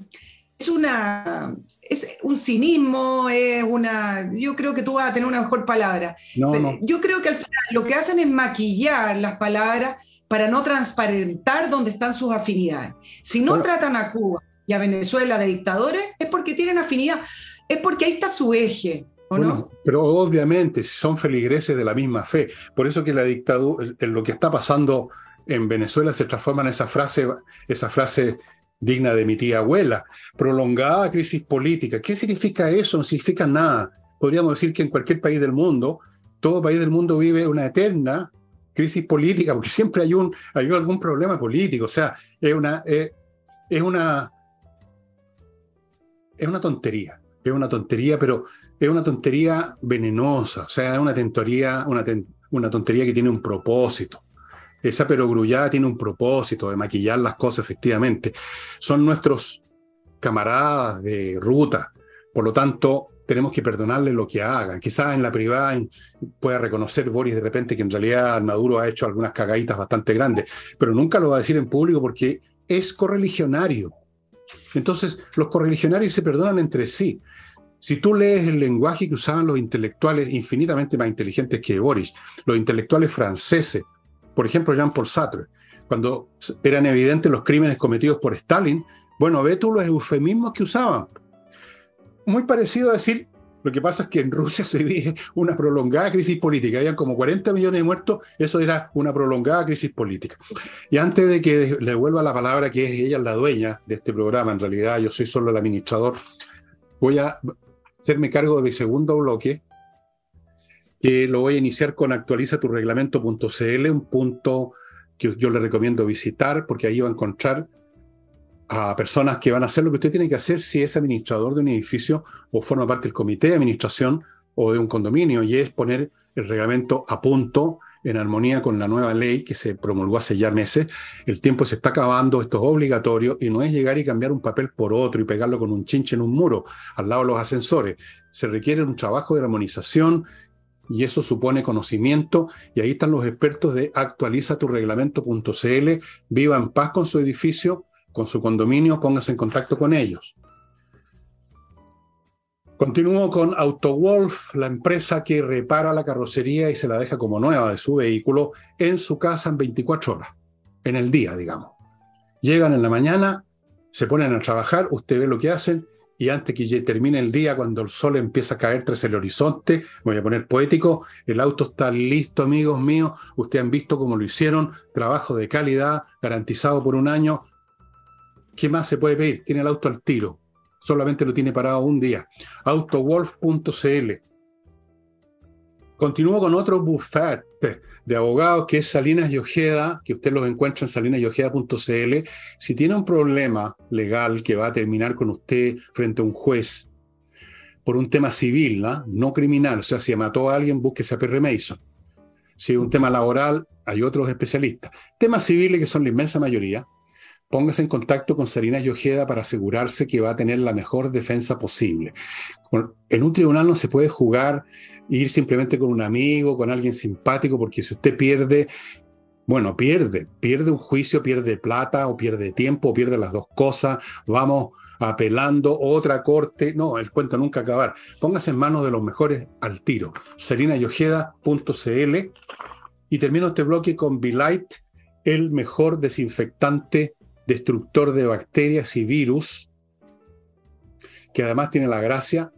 es una es un cinismo, es una yo creo que tú vas a tener una mejor palabra. Yo creo que al final lo que hacen es maquillar las palabras para no transparentar dónde están sus afinidades. Si no tratan a Cuba y a Venezuela de dictadores, es porque tienen afinidad, es porque ahí está su eje. ¿o no? Pero obviamente, si son feligreses de la misma fe, por eso que la dictadura, lo que está pasando en Venezuela se transforma en esa frase, esa frase digna de mi tía abuela, prolongada crisis política. ¿Qué significa eso? No significa nada. Podríamos decir que en cualquier país del mundo, todo país del mundo vive una eterna crisis política, porque siempre hay, un, hay algún problema político. O sea, es una, una, es una tontería. Es una tontería, pero es una tontería venenosa. O sea, es una tontería, una, una tontería que tiene un propósito. Esa perogrullada tiene un propósito de maquillar las cosas, efectivamente. Son nuestros camaradas de ruta. Por lo tanto, tenemos que perdonarle lo que hagan. Quizás en la privada pueda reconocer Boris de repente que en realidad Maduro ha hecho algunas cagaditas bastante grandes, pero nunca lo va a decir en público porque es correligionario. Entonces, los correligionarios se perdonan entre sí. Si tú lees el lenguaje que usaban los intelectuales infinitamente más inteligentes que Boris, los intelectuales franceses, por ejemplo Jean-Paul Sartre, cuando eran evidentes los crímenes cometidos por Stalin, bueno, ve tú los eufemismos que usaban. Muy parecido a decir, lo que pasa es que en Rusia se vive una prolongada crisis política. Habían como 40 millones de muertos, eso era una prolongada crisis política. Y antes de que le devuelva la palabra, que es ella la dueña de este programa, en realidad yo soy solo el administrador, voy a hacerme cargo de mi segundo bloque, que lo voy a iniciar con actualiza tu reglamento.cl, un punto que yo le recomiendo visitar porque ahí va a encontrar a personas que van a hacer lo que usted tiene que hacer si es administrador de un edificio o forma parte del comité de administración o de un condominio, y es poner el reglamento a punto en armonía con la nueva ley que se promulgó hace ya meses. El tiempo se está acabando, esto es obligatorio y no es llegar y cambiar un papel por otro y pegarlo con un chinche en un muro al lado de los ascensores. Se requiere un trabajo de armonización y eso supone conocimiento y ahí están los expertos de actualiza tu reglamento.cl, viva en paz con su edificio con su condominio, póngase en contacto con ellos. Continúo con AutoWolf, la empresa que repara la carrocería y se la deja como nueva de su vehículo en su casa en 24 horas, en el día, digamos. Llegan en la mañana, se ponen a trabajar, usted ve lo que hacen y antes que termine el día, cuando el sol empieza a caer tras el horizonte, voy a poner poético, el auto está listo, amigos míos, ustedes han visto cómo lo hicieron, trabajo de calidad, garantizado por un año, ¿Qué más se puede pedir? Tiene el auto al tiro. Solamente lo tiene parado un día. Autowolf.cl. Continúo con otro buffet de abogados que es Salinas y Ojeda, que usted los encuentra en salinasyojeda.cl. Si tiene un problema legal que va a terminar con usted frente a un juez por un tema civil, ¿no? criminal, o sea, si mató a alguien, búsquese a Perry Mason. Si es un tema laboral, hay otros especialistas. Temas civiles que son la inmensa mayoría, póngase en contacto con Sarina Ojeda para asegurarse que va a tener la mejor defensa posible. En un tribunal no se puede jugar, ir simplemente con un amigo, con alguien simpático, porque si usted pierde, bueno, pierde, pierde un juicio, pierde plata o pierde tiempo o pierde las dos cosas, vamos apelando otra corte, no, el cuento nunca acabar. Póngase en manos de los mejores al tiro. SarinaYojeda.cl y termino este bloque con Light, el mejor desinfectante destructor de bacterias y virus, que además tiene la gracia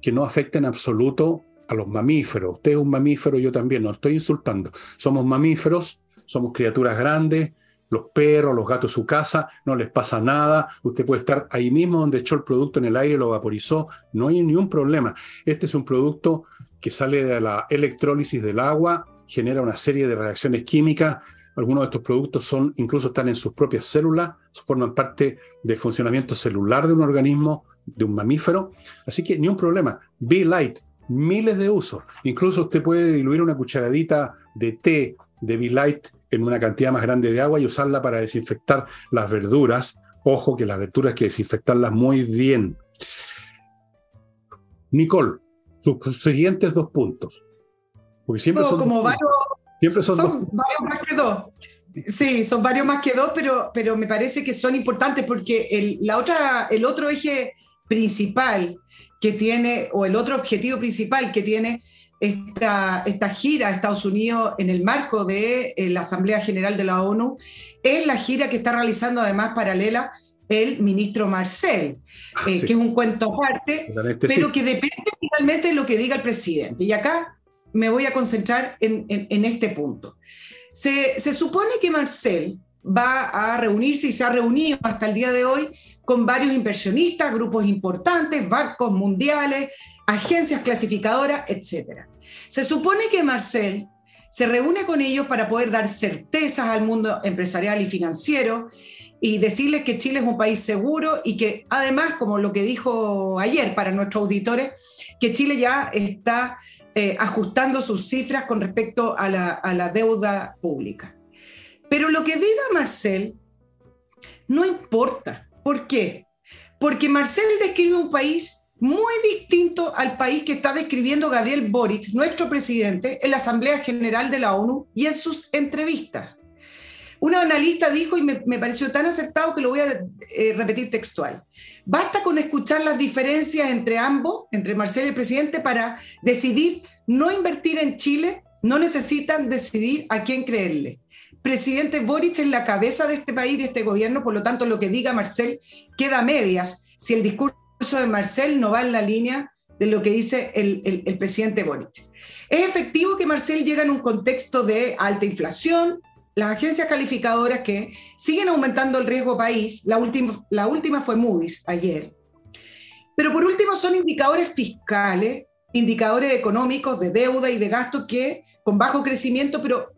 que no afecta en absoluto a los mamíferos. Usted es un mamífero, yo también, no estoy insultando. Somos mamíferos, somos criaturas grandes, los perros, los gatos, su casa, no les pasa nada. Usted puede estar ahí mismo donde echó el producto en el aire, lo vaporizó, no hay ningún problema. Este es un producto que sale de la electrólisis del agua, genera una serie de reacciones químicas algunos de estos productos son, incluso están en sus propias células, forman parte del funcionamiento celular de un organismo, de un mamífero. Así que ni un problema. Be Light, miles de usos. Incluso usted puede diluir una cucharadita de té de Be Light en una cantidad más grande de agua y usarla para desinfectar las verduras. Ojo que las verduras hay que desinfectarlas muy bien. Nicole, sus siguientes dos puntos. Porque siempre son como varios Siempre son, varios más que dos. Sí, son varios más que dos, pero, pero me parece que son importantes porque el, la otra, el otro eje principal que tiene, o el otro objetivo principal que tiene esta, esta gira a Estados Unidos en el marco de eh, la Asamblea General de la ONU, es la gira que está realizando además paralela el ministro Marcel, eh, que es un cuento aparte, pero que depende finalmente de lo que diga el presidente. Y acá me voy a concentrar en, este punto. Se, supone que Marcel va a reunirse y se ha reunido hasta el día de hoy con varios inversionistas, grupos importantes, bancos mundiales, agencias clasificadoras, etc. Se supone que Marcel se reúne con ellos para poder dar certezas al mundo empresarial y financiero y decirles que Chile es un país seguro y que además, como lo que dijo ayer para nuestros auditores, que Chile ya está eh, ajustando sus cifras con respecto a la, deuda pública. Pero lo que diga Marcel no importa. ¿Por qué? Porque Marcel describe un país muy distinto al país que está describiendo Gabriel Boric, nuestro presidente, en la Asamblea General de la ONU y en sus entrevistas. Un analista dijo, y me, pareció tan acertado que lo voy a eh, repetir textual, basta con escuchar las diferencias entre ambos, entre Marcelo y el presidente, para decidir no invertir en Chile, no necesitan decidir a quién creerle. Presidente Boric es la cabeza de este país, de este gobierno, por lo tanto lo que diga Marcel queda a medias si el discurso de Marcel no va en la línea de lo que dice el, el presidente Boric. Es efectivo que Marcel llega en un contexto de alta inflación, las agencias calificadoras que siguen aumentando el riesgo país, la última, la última fue Moody's ayer, pero por último son indicadores fiscales, indicadores económicos de deuda y de gasto que con bajo crecimiento, pero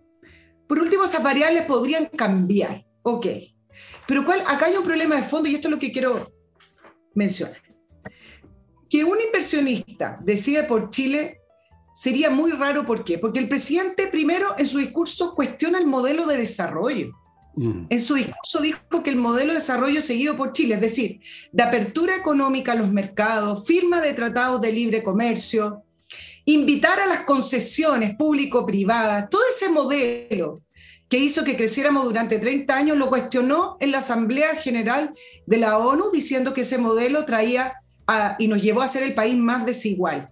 por último esas variables podrían cambiar, ok. Pero cuál, acá hay un problema de fondo y esto es lo que quiero mencionar. Que un inversionista decide por Chile sería muy raro. ¿Por qué? Porque el presidente primero en su discurso cuestiona el modelo de desarrollo. Mm. En su discurso dijo que el modelo de desarrollo seguido por Chile, es decir, de apertura económica a los mercados, firma de tratados de libre comercio, invitar a las concesiones público-privadas, todo ese modelo que hizo que creciéramos durante 30 años, lo cuestionó en la Asamblea General de la ONU, diciendo que ese modelo traía y nos llevó a ser el país más desigual.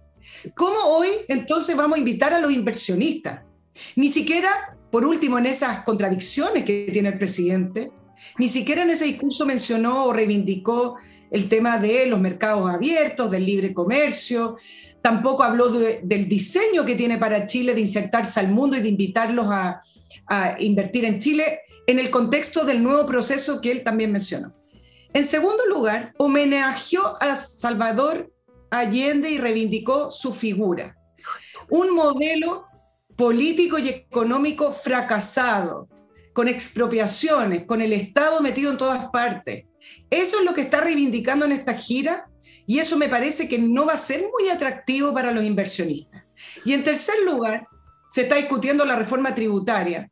¿Cómo hoy entonces vamos a invitar a los inversionistas? Ni siquiera, por último, en esas contradicciones que tiene el presidente, ni siquiera en ese discurso mencionó o reivindicó el tema de los mercados abiertos, del libre comercio, tampoco habló del diseño que tiene para Chile de insertarse al mundo y de invitarlos a, a invertir en Chile en el contexto del nuevo proceso que él también mencionó. En segundo lugar, homenajeó a Salvador Allende y reivindicó su figura. Un modelo político y económico fracasado, con expropiaciones, con el Estado metido en todas partes. Eso es lo que está reivindicando en esta gira y eso me parece que no va a ser muy atractivo para los inversionistas. Y en tercer lugar, se está discutiendo la reforma tributaria,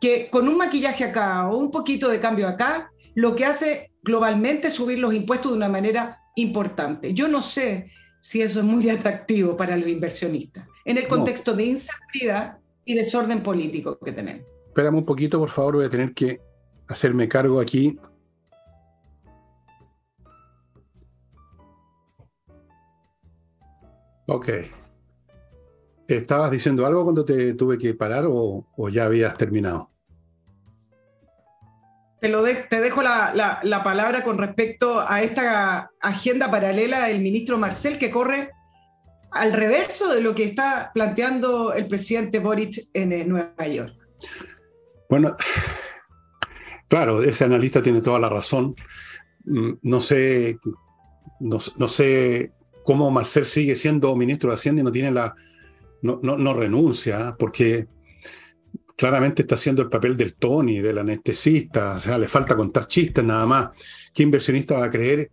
que con un maquillaje acá o un poquito de cambio acá, lo que hace globalmente es subir los impuestos de una manera importante. Yo no sé si eso es muy (laughs) atractivo para los inversionistas, en el contexto de inseguridad y desorden político que tenemos. Espérame un poquito, por favor, voy a tener que hacerme cargo aquí. Ok. ¿Estabas diciendo algo cuando te tuve que parar o, o ya habías terminado? Te, dejo la, la, palabra con respecto a esta agenda paralela del ministro Marcel que corre al reverso de lo que está planteando el presidente Boric en eh, Nueva York. Bueno, claro, ese analista tiene toda la razón. Mm, no sé, no, sé cómo Marcel sigue siendo ministro de Hacienda y no tiene la, no renuncia, porque claramente está haciendo el papel del Tony, del anestesista, o sea, le falta contar chistes nada más. ¿Qué inversionista va a creer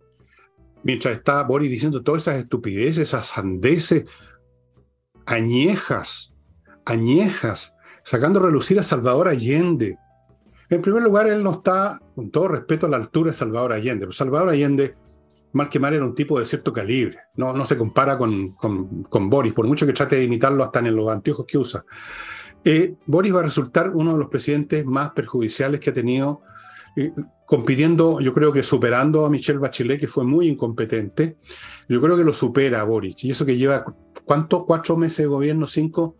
mientras está Boris diciendo todas esas estupideces, esas sandeces, añejas, añejas, sacando a relucir a Salvador Allende? En primer lugar, él no está, con todo respeto, a la altura de Salvador Allende. Pero Salvador Allende, mal que mal, era un tipo de cierto calibre. No, no se compara con, con, con Boris, por mucho que trate de imitarlo hasta en los anteojos que usa. Eh, Boris va a resultar uno de los presidentes más perjudiciales que ha tenido, eh, compitiendo, yo creo que superando a Michelle Bachelet, que fue muy incompetente. Yo creo que lo supera a Boris. Y eso que lleva, ¿cuántos? ¿Cuatro meses de gobierno? ¿Cinco?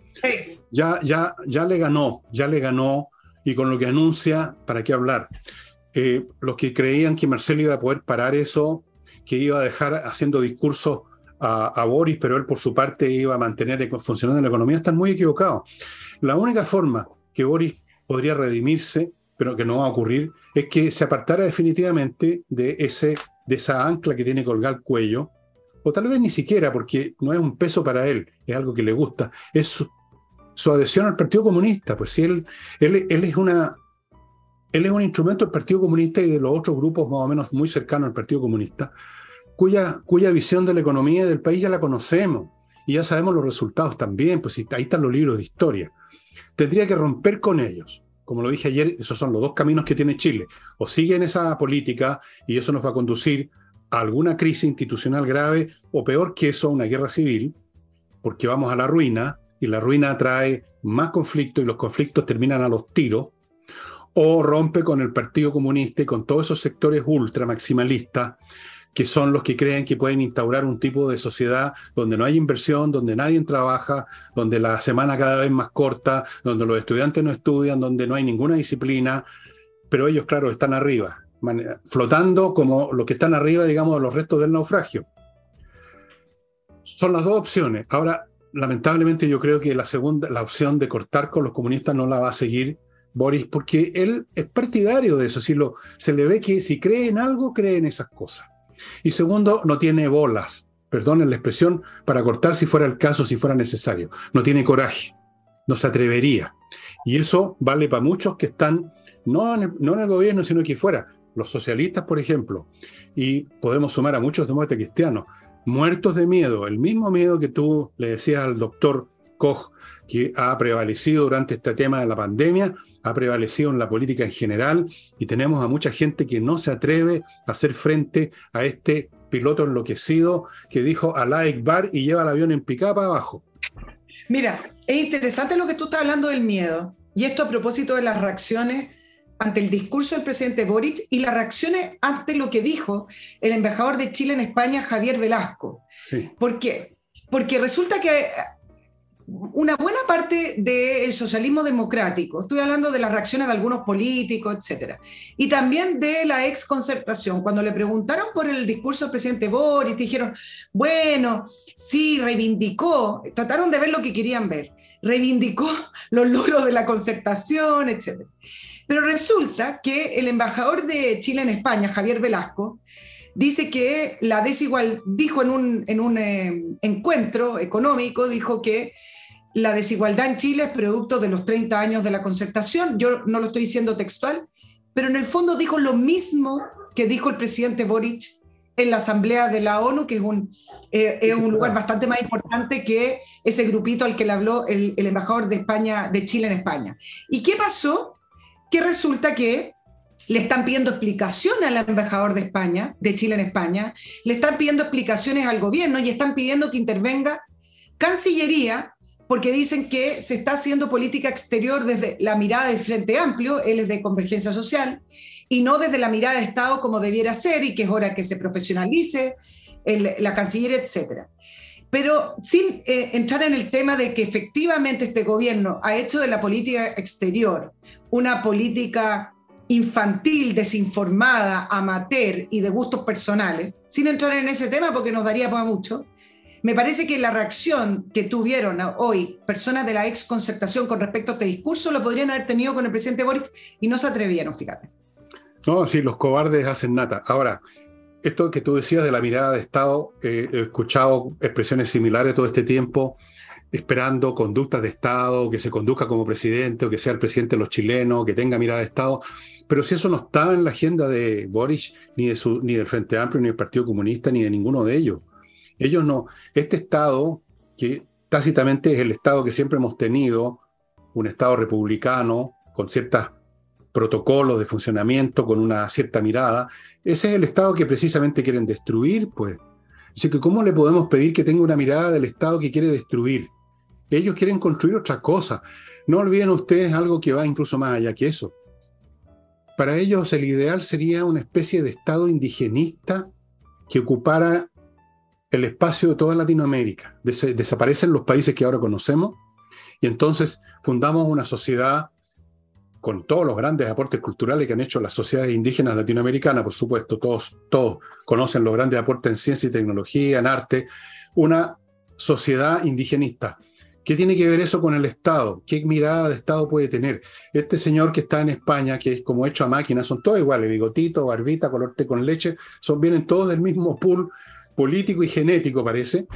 Ya, ya, ya le ganó, ya le ganó. Y con lo que anuncia, ¿para qué hablar? Eh, los que creían que Marcelo iba a poder parar eso, que iba a dejar haciendo discursos a, Boris, pero él por su parte iba a mantener funcionando la economía, están muy equivocados. La única forma que Boris podría redimirse, pero que no va a ocurrir, es que se apartara definitivamente de, ese, de esa ancla que tiene colgado el cuello, o tal vez ni siquiera, porque no es un peso para él, es algo que le gusta, es su, adhesión al Partido Comunista, pues si él, él, él es una... Él es un instrumento del Partido Comunista y de los otros grupos más o menos muy cercanos al Partido Comunista, cuya, visión de la economía del país ya la conocemos y ya sabemos los resultados también, pues ahí están los libros de historia tendría que romper con ellos. Como lo dije ayer, esos son los dos caminos que tiene Chile. O sigue en esa política y eso nos va a conducir a alguna crisis institucional grave o peor que eso, una guerra civil, porque vamos a la ruina y la ruina trae más conflictos y los conflictos terminan a los tiros. o rompe con el Partido Comunista y con todos esos sectores ultra maximalistas que son los que creen que pueden instaurar un tipo de sociedad donde no hay inversión, donde nadie trabaja, donde la semana cada vez más corta, donde los estudiantes no estudian, donde no hay ninguna disciplina, pero ellos, claro, están arriba, flotando como los que están arriba, digamos, de los restos del naufragio. Son las dos opciones. Ahora, lamentablemente yo creo que la segunda, la opción de cortar con los comunistas no la va a seguir Boris, porque él es partidario de eso. Si se le ve que si cree en algo, cree en esas cosas. Y segundo, no tiene bolas, perdonen la expresión, para cortar si fuera el caso, si fuera necesario. No tiene coraje, no se atrevería. Y eso vale para muchos que están no en, el, no en el gobierno, sino que fuera. Los socialistas, por ejemplo, y podemos sumar a muchos demócratas cristianos, muertos de miedo, el mismo miedo que tú le decías al doctor Koch, que ha prevalecido durante este tema de la pandemia, ha prevalecido en la política en general y tenemos a mucha gente que no se atreve a hacer frente a este piloto enloquecido que dijo a Bar y lleva el avión en picapa abajo. Mira, es interesante lo que tú estás hablando del miedo y esto a propósito de las reacciones ante el discurso del presidente Boric y las reacciones ante lo que dijo el embajador de Chile en España, Javier Velasco. ¿Por qué? Porque resulta que una buena parte del socialismo democrático, estoy hablando de las reacciones de algunos políticos, etcétera, y también de la ex concertación, cuando le preguntaron por el discurso del presidente Boris, dijeron, bueno, sí, reivindicó, trataron de ver lo que querían ver, reivindicó (laughs) los logros de la concertación, etcétera. Pero resulta que el embajador de Chile en España, Javier Velasco, dice que la desigual, dijo en un, en un eh, encuentro económico, dijo que la desigualdad en Chile es producto de los 30 años de la concertación. Yo no lo estoy diciendo textual, pero en el fondo dijo lo mismo que dijo el presidente Boric en la Asamblea de la ONU, que es un, eh, es un lugar bastante más importante que ese grupito al que le habló el, el, embajador de España, de Chile en España. ¿Y qué pasó? Que resulta que le están pidiendo explicación al embajador de España, de Chile en España, le están pidiendo explicaciones al gobierno y están pidiendo que intervenga Cancillería porque dicen que se está haciendo política exterior desde la mirada del Frente Amplio, él es de Convergencia Social, y no desde la mirada de Estado como debiera ser y que es hora que se profesionalice la Cancillería, etc. Pero sin eh, entrar en el tema de que efectivamente este gobierno ha hecho de la política exterior una política infantil, desinformada, amateur y de gustos personales, sin entrar en ese tema porque nos daría para mucho, me parece que la reacción que tuvieron hoy personas de la ex concertación con respecto a este discurso lo podrían haber tenido con el presidente Boric y no se atrevieron, fíjate. No, sí, los cobardes hacen nata. Ahora, esto que tú decías de la mirada de Estado, eh, he escuchado expresiones similares todo este tiempo, esperando conductas de Estado, que se conduzca como presidente o que sea el presidente de los chilenos, que tenga mirada de Estado. Pero si eso no está en la agenda de Boric, ni, de su, ni del Frente Amplio, ni del Partido Comunista, ni de ninguno de ellos. Ellos no. Este Estado, que tácitamente es el Estado que siempre hemos tenido, un Estado republicano, con ciertos protocolos de funcionamiento, con una cierta mirada, ese es el Estado que precisamente quieren destruir, pues. Así que, ¿cómo le podemos pedir que tenga una mirada del Estado que quiere destruir? Ellos quieren construir otra cosa. No olviden ustedes algo que va incluso más allá que eso. Para ellos el ideal sería una especie de Estado indigenista que ocupara el espacio de toda Latinoamérica. desaparecen los países que ahora conocemos y entonces fundamos una sociedad con todos los grandes aportes culturales que han hecho las sociedades indígenas latinoamericanas, por supuesto, todos, todos conocen los grandes aportes en ciencia y tecnología, en arte, una sociedad indigenista. ¿Qué tiene que ver eso con el Estado? ¿Qué mirada de Estado puede tener? Este señor que está en España, que es como hecho a máquina, son todos iguales, bigotito, barbita, color té con leche, son, vienen todos del mismo pool político y genético, parece,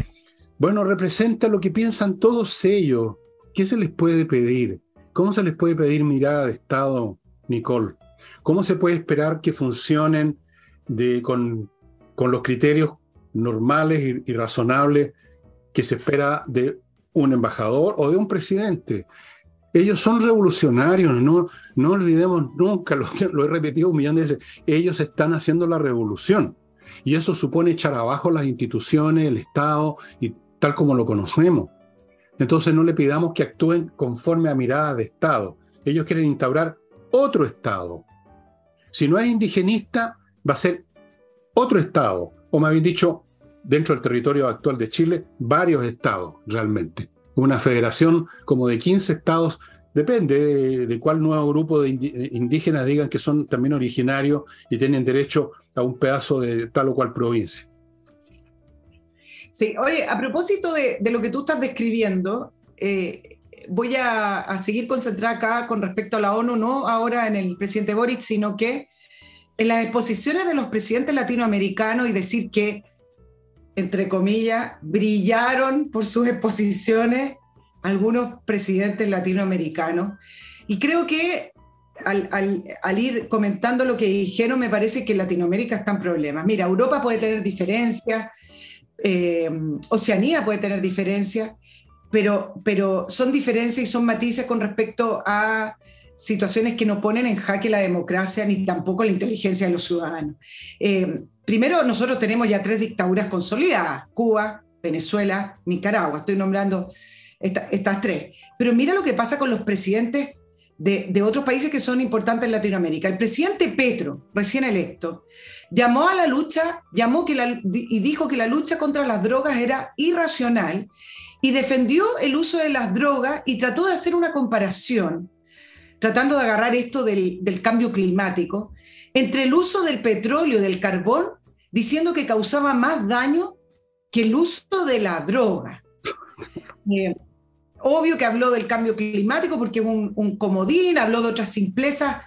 bueno, representa lo que piensan todos ellos. ¿Qué se les puede pedir? ¿Cómo se les puede pedir mirada de Estado, Nicole? ¿Cómo se puede esperar que funcionen de, con, con, los criterios normales y, razonables que se espera de un embajador o de un presidente? Ellos son revolucionarios, no, no olvidemos nunca, (laughs) lo, lo he repetido un millón de veces, ellos están haciendo la revolución. Y eso supone echar abajo las instituciones, el Estado y tal como lo conocemos. Entonces no le pidamos que actúen conforme a miradas de Estado. Ellos quieren instaurar otro Estado. Si no es indigenista, va a ser otro Estado, o más bien dicho, dentro del territorio actual de Chile, varios estados realmente. Una federación como de 15 estados, depende de, cuál nuevo grupo de indígenas digan que son también originarios y tienen derecho a un pedazo de tal o cual provincia. Sí, oye, a propósito de, lo que tú estás describiendo, eh, voy a, seguir concentrada acá con respecto a la ONU, no ahora en el presidente Boric, sino que en las exposiciones de los presidentes latinoamericanos y decir que, entre comillas, brillaron por sus exposiciones algunos presidentes latinoamericanos. Y creo que al, ir comentando lo que dijeron, me parece que Latinoamérica está en problemas. Mira, Europa puede tener diferencias, eh, Oceanía puede tener diferencias, pero, pero son diferencias y son matices con respecto a situaciones que no ponen en jaque la democracia ni tampoco la inteligencia de los ciudadanos. Eh, primero, nosotros tenemos ya tres dictaduras consolidadas, Cuba, Venezuela, Nicaragua, estoy nombrando estas tres. Pero mira lo que pasa con los presidentes de, otros países que son importantes en Latinoamérica. El presidente Petro, recién electo, llamó a la lucha, llamó que y dijo que la lucha contra las drogas era irracional y defendió el uso de las drogas y trató de hacer una comparación, tratando de agarrar esto del, cambio climático, entre el uso del petróleo del carbón, diciendo que causaba más daño que el uso de la droga. (laughs) Obvio que habló del cambio climático porque es un, comodín, habló de otras simplezas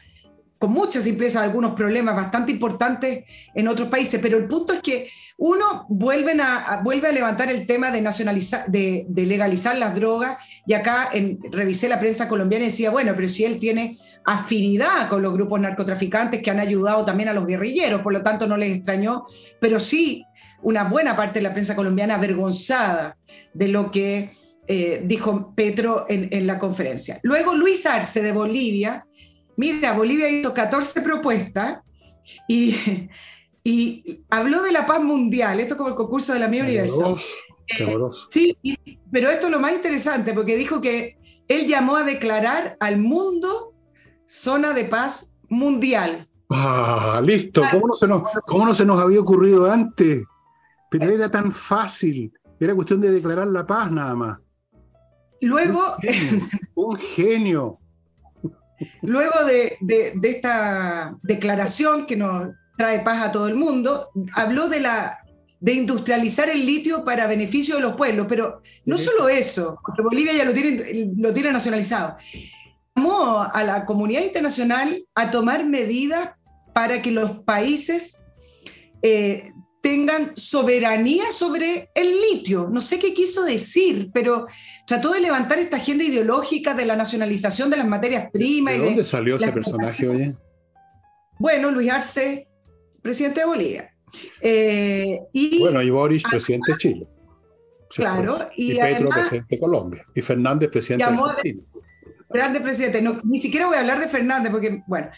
con mucha simpleza algunos problemas bastante importantes en otros países, pero el punto es que uno vuelve a levantar el tema de, nacionalizar, de, legalizar las drogas y acá en, revisé la prensa colombiana y decía, bueno, pero si él tiene afinidad con los grupos narcotraficantes que han ayudado también a los guerrilleros, por lo tanto no les extrañó, pero sí una buena parte de la prensa colombiana avergonzada de lo que eh, dijo Petro en, en la conferencia. Luego Luis Arce de Bolivia Mira, Bolivia hizo 14 propuestas y, y habló de la paz mundial, esto como el concurso de la mi universo. Eh, sí, pero esto es lo más interesante porque dijo que él llamó a declarar al mundo zona de paz mundial. Ah, listo. ¿Cómo no se nos, cómo no se nos había ocurrido antes? Pero era tan fácil. Era cuestión de declarar la paz nada más. Luego... un genio. (laughs) Luego de, esta declaración que nos trae paz a todo el mundo, habló de, la, de industrializar el litio para beneficio de los pueblos, pero no solo eso, porque Bolivia ya lo tiene, lo tiene nacionalizado. Llamó a la comunidad internacional a tomar medidas para que los países eh, tengan soberanía sobre el litio. No sé qué quiso decir, pero trató de levantar esta agenda ideológica de la nacionalización de las materias primas. ¿De dónde salió ese personaje, oye? Bueno, Luis Arce, presidente de Bolivia. Eh, y bueno, y Boris, presidente de Chile. Claro. Y, Petro, presidente de Colombia. Y Fernández, presidente de Argentina. Grande presidente, ni siquiera voy a hablar de Fernández, porque, bueno,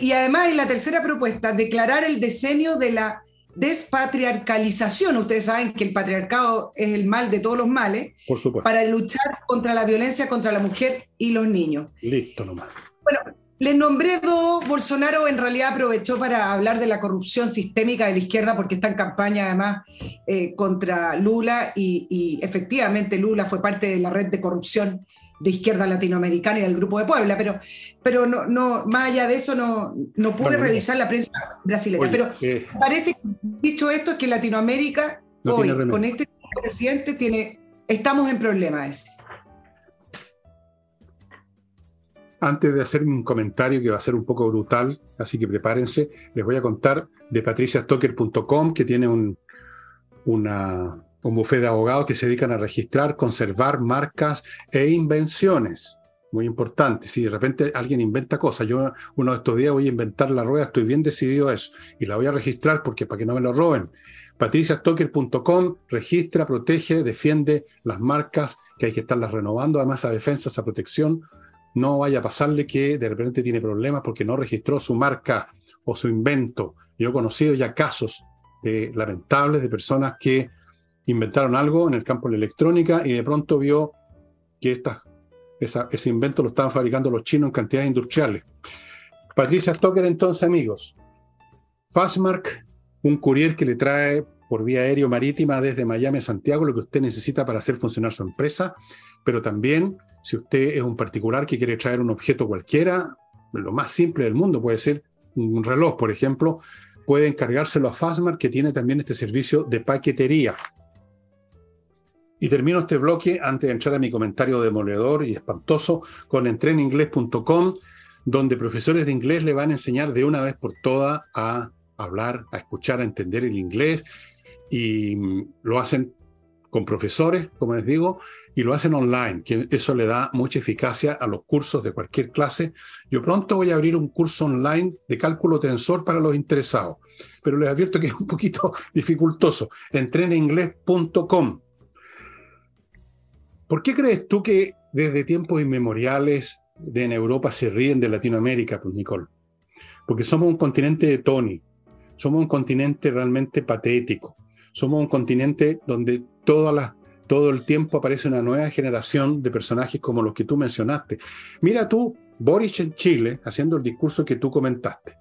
y además en la tercera propuesta, declarar el diseño de la despatriarcalización. Ustedes saben que el patriarcado es el mal de todos los males. Por supuesto. Para luchar contra la violencia contra la mujer y los niños. Listo nomás. Bueno, les nombré dos. Bolsonaro en realidad aprovechó para hablar de la corrupción sistémica de la izquierda porque está en campaña además eh, contra Lula y, y efectivamente Lula fue parte de la red de corrupción de izquierda latinoamericana y del Grupo de Puebla, pero, pero no, no, más allá de eso no, no pude revisar la prensa brasileña. pero eh, parece, dicho esto, es que Latinoamérica hoy, con este presidente, tiene, estamos en problemas. Antes de hacer un comentario que va a ser un poco brutal, así que prepárense, les voy a contar de patriciastocker.com que tiene un, una, un bufete de abogados que se dedican a registrar, conservar marcas e invenciones. Muy importante. Si de repente alguien inventa cosas, yo uno de estos días voy a inventar la rueda, estoy bien decidido a eso y la voy a registrar porque para que no me lo roben. patriciastocker.com registra, protege, defiende las marcas que hay que estarlas renovando, además a defensa, a protección. No vaya a pasarle que de repente tiene problemas porque no registró su marca o su invento. Yo he conocido ya casos lamentables de personas que inventaron algo en el campo de la electrónica y de pronto vio que ese invento lo estaban fabricando los chinos en cantidades industriales. Patricia Stoker, entonces, amigos. Fastmark, un courier que le trae por vía aéreo marítima desde Miami a Santiago lo que usted necesita para hacer funcionar su empresa, pero también si usted es un particular que quiere traer un objeto cualquiera, lo más simple del mundo, puede ser un reloj, por ejemplo, puede encargárselo a Fastmark, que tiene también este servicio de paquetería. Y termino este bloque antes de entrar a mi comentario demoledor y espantoso con entreninglés.com, donde profesores de inglés le van a enseñar de una vez por todas a hablar, a escuchar, a entender el inglés. Y mm, lo hacen con profesores, como les digo, y lo hacen online, eso le da mucha eficacia a los cursos de cualquier clase. Yo pronto voy a abrir un curso online de cálculo tensor para los interesados, pero les advierto que es un poquito (laughs) dificultoso. Entreninglés.com. ¿Por qué crees tú que desde tiempos inmemoriales en Europa se ríen de Latinoamérica, pues Nicole? Porque somos un continente de Tony, somos un continente realmente patético, somos un continente donde todo el tiempo aparece una nueva generación de personajes como los que tú mencionaste. Mira tú, Boris en Chile, haciendo el discurso que tú comentaste.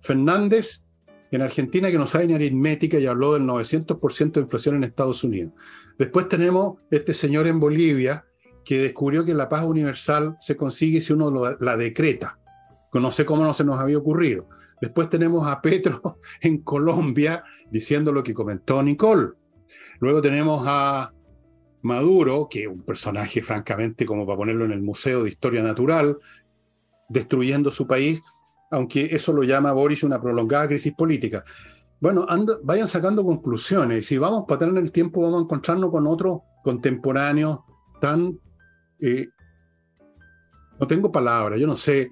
Fernández en Argentina, que no sabe ni aritmética y habló del 900% de inflación en Estados Unidos. Después tenemos este señor en Bolivia, que descubrió que la paz universal se consigue si uno la decreta. No sé cómo no se nos había ocurrido. Después tenemos a Petro (laughs) en Colombia diciendo lo que comentó Nicole. Luego tenemos a Maduro, que es un personaje francamente como para ponerlo en el Museo de Historia Natural, destruyendo su país, aunque eso lo llama Boris una prolongada crisis política. Bueno, vayan sacando conclusiones. Si vamos para atrás en el tiempo, vamos a encontrarnos con otros contemporáneos tan... Eh, no tengo palabras, yo no sé.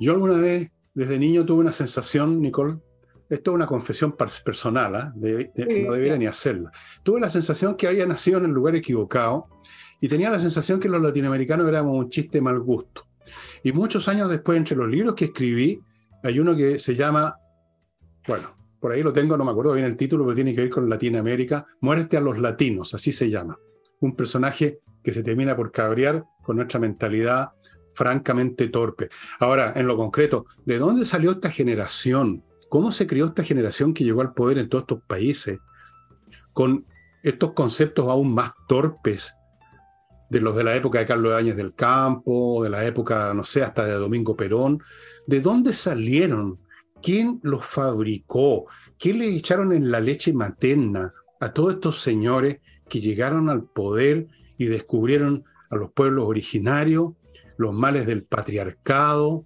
Yo alguna vez, desde niño, tuve una sensación, Nicole, esto es una confesión personal, ¿ah? no debería ni hacerla. Tuve la sensación que había nacido en el lugar equivocado y tenía la sensación que los latinoamericanos éramos un chiste mal gusto. Y muchos años después, entre los libros que escribí, hay uno que se llama, bueno, por ahí lo tengo, no me acuerdo bien el título, pero tiene que ver con Latinoamérica, Muerte a los Latinos, así se llama. Un personaje que se termina por cabrear con nuestra mentalidad francamente torpe. Ahora, en lo concreto, ¿de dónde salió esta generación cómo se creó esta generación que llegó al poder en todos estos países con estos conceptos aún más torpes de los de la época de Carlos Áñez del Campo, de la época, no sé, hasta de Domingo Perón. ¿De dónde salieron? ¿Quién los fabricó? ¿Qué le echaron en la leche materna a todos estos señores que llegaron al poder y descubrieron a los pueblos originarios, los males del patriarcado,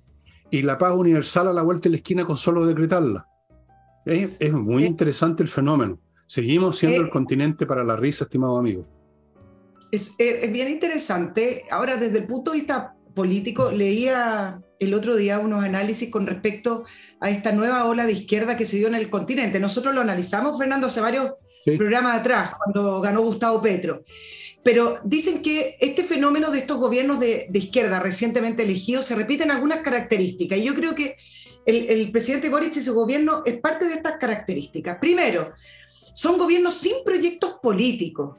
y la paz universal a la vuelta de la esquina con solo decretarla. Es, muy interesante el fenómeno. Seguimos siendo el continente para la risa, estimado amigo. Es, es, bien interesante. Ahora, desde el punto de vista político, leía el otro día unos análisis con respecto a esta nueva ola de izquierda que se dio en el continente. Nosotros lo analizamos, Fernando, hace varios programas atrás, cuando ganó Gustavo Petro. Pero dicen que este fenómeno de estos gobiernos de, izquierda recientemente elegidos se repiten algunas características. Y yo creo que el, presidente Boric y su gobierno es parte de estas características. Primero, son gobiernos sin proyectos políticos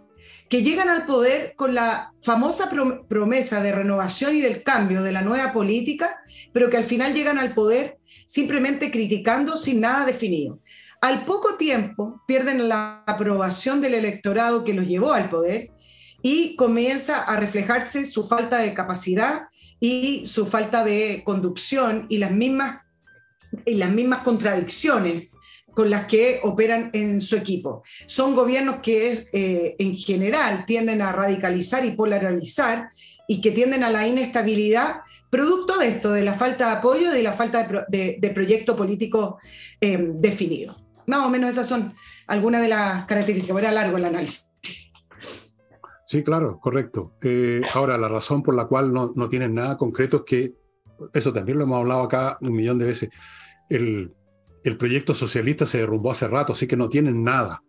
que llegan al poder con la famosa promesa de renovación y del cambio de la nueva política, pero que al final llegan al poder simplemente criticando sin nada definido. Al poco tiempo pierden la aprobación del electorado que los llevó al poder y comienza a reflejarse su falta de capacidad y su falta de conducción y las mismas, y las mismas contradicciones con las que operan en su equipo. Son gobiernos que eh, en general tienden a radicalizar y polarizar y que tienden a la inestabilidad, producto de esto, de la falta de apoyo y de la falta de, proyecto político eh, definido. Más o menos esas son algunas de las características. Era largo el análisis. Sí, claro, correcto. Eh, ahora, la razón por la cual no, no, tienen nada concreto es que, eso también lo hemos hablado acá un millón de veces, el, el proyecto socialista se derrumbó hace rato, así que no tienen nada.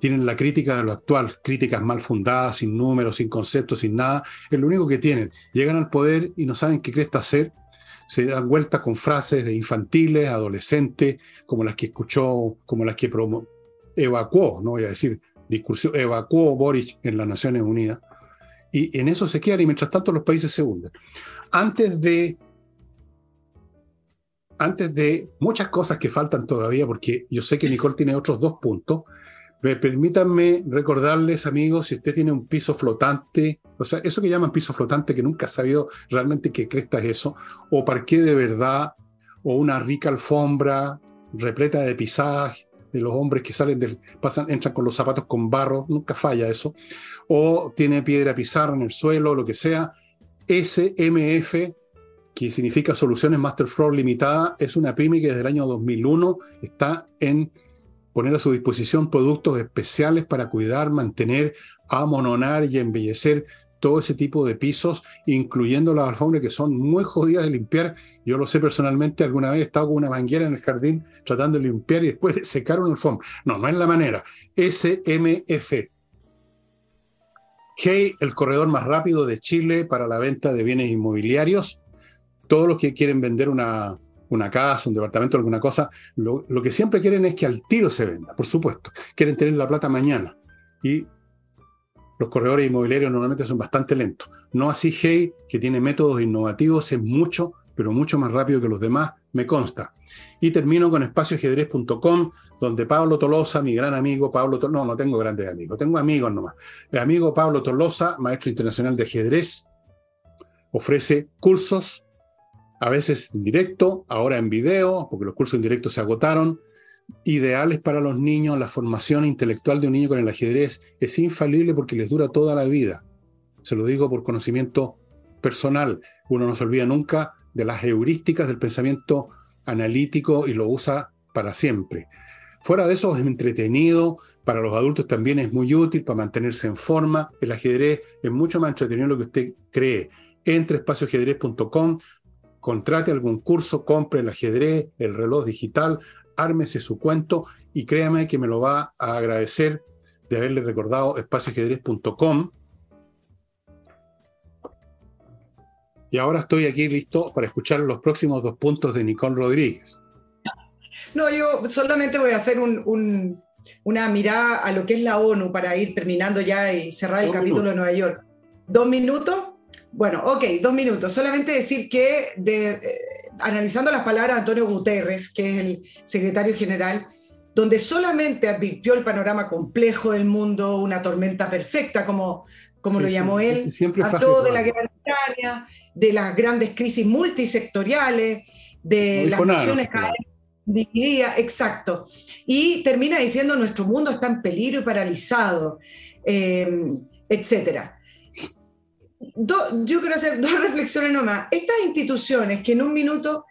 Tienen la crítica de lo actual, críticas mal fundadas, sin números, sin conceptos, sin nada. Es lo único que tienen. Llegan al poder y no saben qué cresta hacer. Se dan vueltas con frases de infantiles, adolescentes, como las que escuchó, como las que evacuó, no voy a decir, discursión, evacuó Boric en las Naciones Unidas, y en eso se quedan y mientras tanto los países se hunden. Antes de, antes de muchas cosas que faltan todavía, porque yo sé que Nicole tiene otros dos puntos, permítanme recordarles, amigos, si usted tiene un piso flotante, o sea, eso que llaman piso flotante, que nunca ha sabido realmente qué cresta es eso, o parqué de verdad, o una rica alfombra repleta de pisaje, de los hombres que salen del, pasan, entran con los zapatos con barro, nunca falla eso, o tiene piedra pizarra en el suelo, lo que sea, SMF, que significa Soluciones Master Floor Limitada, es una pyme que desde el año 2001 está en poner a su disposición productos especiales para cuidar, mantener, amononar y embellecer todo ese tipo de pisos, incluyendo las alfombras que son muy jodidas de limpiar. Yo lo sé personalmente, alguna vez he estado con una manguera en el jardín tratando de limpiar y después de secar una alfombra. No, no es la manera. SMF. Hey, el corredor más rápido de Chile para la venta de bienes inmobiliarios. Todos los que quieren vender una, una casa, un departamento, alguna cosa, lo, lo, que siempre quieren es que al tiro se venda, por supuesto. Quieren tener la plata mañana. Y los corredores inmobiliarios normalmente son bastante lentos. No así Hey, que tiene métodos innovativos, es mucho, pero mucho más rápido que los demás, me consta. Y termino con espacioajedrez.com, donde Pablo Tolosa, mi gran amigo Pablo Tolosa, no, no tengo grandes amigos, tengo amigos nomás. El amigo Pablo Tolosa, maestro internacional de ajedrez, ofrece cursos, a veces en directo, ahora en video, porque los cursos en directo se agotaron, ideales para los niños, la formación intelectual de un niño con el ajedrez es infalible porque les dura toda la vida. Se lo digo por conocimiento personal. Uno no se olvida nunca de las heurísticas del pensamiento analítico y lo usa para siempre. Fuera de eso es entretenido, para los adultos también es muy útil para mantenerse en forma. El ajedrez es mucho más entretenido de lo que usted cree. Entre espacioajedrez.com, contrate algún curso, compre el ajedrez, el reloj digital, ármese su cuento y créame que me lo va a agradecer de haberle recordado espacioajedrez.com. Y ahora estoy aquí listo para escuchar los próximos dos puntos de Nicole Rodríguez. No, yo solamente voy a hacer un, una mirada a lo que es la ONU para ir terminando ya y cerrar el capítulo de Nueva York. ¿Dos minutos? Bueno, ok, dos minutos. Solamente decir que de, eh, analizando las palabras de Antonio Guterres, que es el secretario general, donde solamente advirtió el panorama complejo del mundo, una tormenta perfecta, como, como lo llamó él, siempre a todo de la guerra de las grandes crisis multisectoriales, de las naciones divididas, exacto. Y termina diciendo nuestro mundo está en peligro y paralizado, eh, etcétera yo quiero hacer dos (laughs) reflexiones nomás. Estas instituciones que en un minuto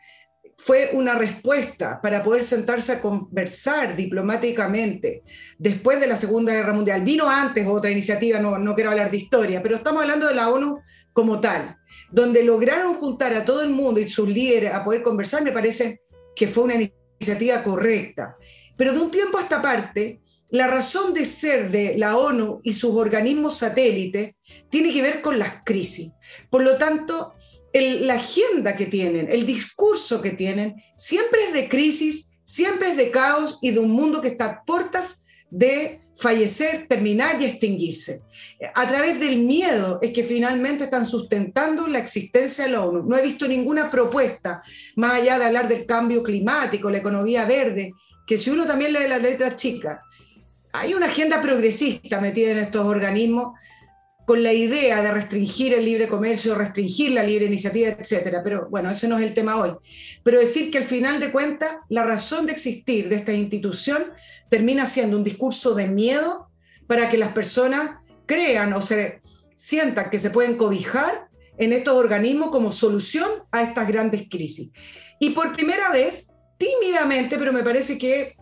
fue una respuesta para poder sentarse a conversar diplomáticamente después de la Segunda Guerra Mundial. Vino antes otra iniciativa, no, no quiero hablar de historia, pero estamos hablando de la ONU como tal, donde lograron juntar a todo el mundo y sus líderes a poder conversar, me parece que fue una iniciativa correcta. Pero de un tiempo a esta parte, la razón de ser de la ONU y sus organismos satélites tiene que ver con las crisis. Por lo tanto, la agenda que tienen, el discurso que tienen, siempre es de crisis, siempre es de caos y de un mundo que está a puertas de fallecer, terminar y extinguirse. A través del miedo es que finalmente están sustentando la existencia de la ONU. No he visto ninguna propuesta, más allá de hablar del cambio climático, la economía verde, que si uno también lee las letras chicas, hay una agenda progresista metida en estos organismos con la idea de restringir el libre comercio, restringir la libre iniciativa, etcétera. Pero bueno, ese no es el tema hoy. Pero decir que al final de cuentas, la razón de existir de esta institución termina siendo un discurso de miedo para que las personas crean o se sientan que se pueden cobijar en estos organismos como solución a estas grandes crisis. Y por primera vez, tímidamente, pero me parece que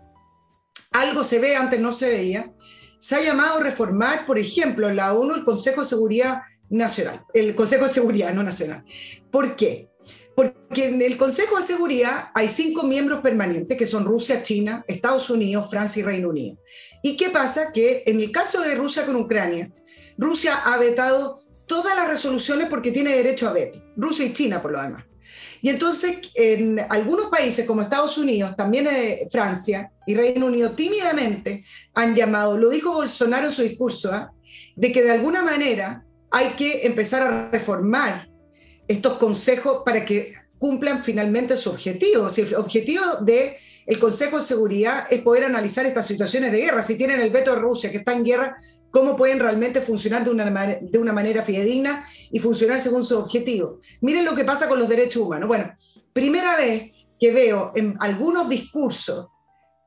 algo se ve, antes no se veía, se ha llamado a reformar, por ejemplo, en la ONU el Consejo de Seguridad Nacional, el Consejo de Seguridad no nacional. ¿Por qué? Porque en el Consejo de Seguridad hay cinco miembros permanentes, que son Rusia, China, Estados Unidos, Francia y Reino Unido. ¿Y qué pasa? Que en el caso de Rusia con Ucrania, Rusia ha vetado todas las resoluciones porque tiene derecho a veto. Rusia y China, por lo demás. Y entonces, en algunos países como Estados Unidos, también eh, Francia y Reino Unido, tímidamente han llamado, lo dijo Bolsonaro en su discurso, ¿ah? de que de alguna manera hay que empezar a reformar estos consejos para que cumplan finalmente su objetivo. Si el objetivo del el Consejo de Seguridad es poder analizar estas situaciones de guerra. Si tienen el veto de Rusia, que está en guerra, ¿cómo pueden realmente funcionar de una, de una manera fidedigna y funcionar según su objetivo? Miren lo que pasa con los derechos humanos. Bueno, primera vez que veo en algunos discursos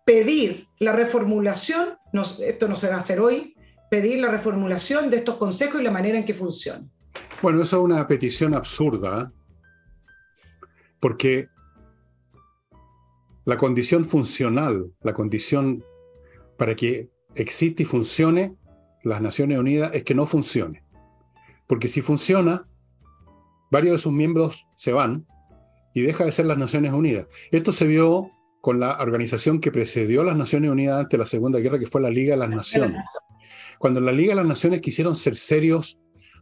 pedir la reformulación, esto no se va a hacer hoy, pedir la reformulación de estos consejos y la manera en que funcionan. Bueno, eso es una petición absurda, porque la condición funcional, la condición para que existe y funcione las Naciones Unidas es que no funcione. Porque si funciona, varios de sus miembros se van y deja de ser las Naciones Unidas. Esto se vio con la organización que precedió a las Naciones Unidas ante la Segunda Guerra, que fue la Liga de las Naciones. Cuando la Liga de las Naciones quisieron ser serios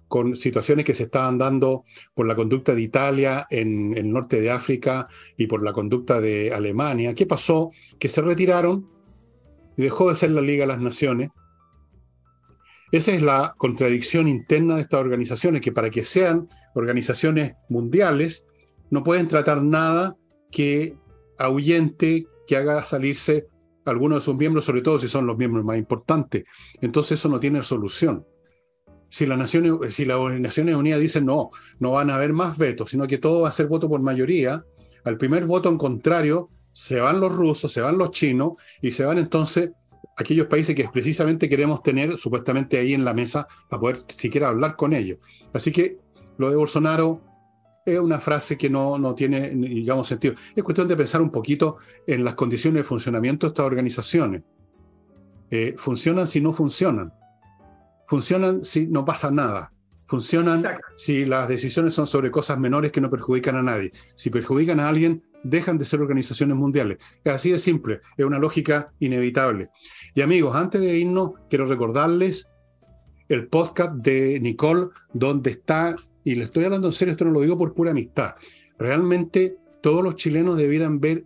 con situaciones que se estaban dando por la conducta de Italia en el norte de África y por la conducta de Alemania, ¿qué pasó? Que se retiraron y dejó de ser la Liga de las Naciones. Esa es la contradicción interna de estas organizaciones, que para que sean organizaciones mundiales, no pueden tratar nada que ahuyente, que haga salirse algunos de sus miembros, sobre todo si son los miembros más importantes. Entonces eso no tiene solución. Si, las Naciones, si las Naciones Unidas dicen no, no van a haber más vetos, sino que todo va a ser voto por mayoría, al primer voto en contrario se van los rusos, se van los chinos y se van entonces aquellos países que precisamente queremos tener supuestamente ahí en la mesa para poder siquiera hablar con ellos. Así que lo de Bolsonaro es una frase que no, no tiene, digamos, sentido. Es cuestión de pensar un poquito en las condiciones de funcionamiento de estas organizaciones. Eh, funcionan si no funcionan. Funcionan si no pasa nada. Funcionan si las decisiones son sobre cosas menores que no perjudican a nadie. Si perjudican a alguien, dejan de ser organizaciones mundiales. Es así de simple, es una lógica inevitable. Y amigos, antes de irnos, quiero recordarles el podcast de Nicole, donde está y le estoy hablando en serio, esto no lo digo por pura amistad, realmente todos los chilenos debieran ver,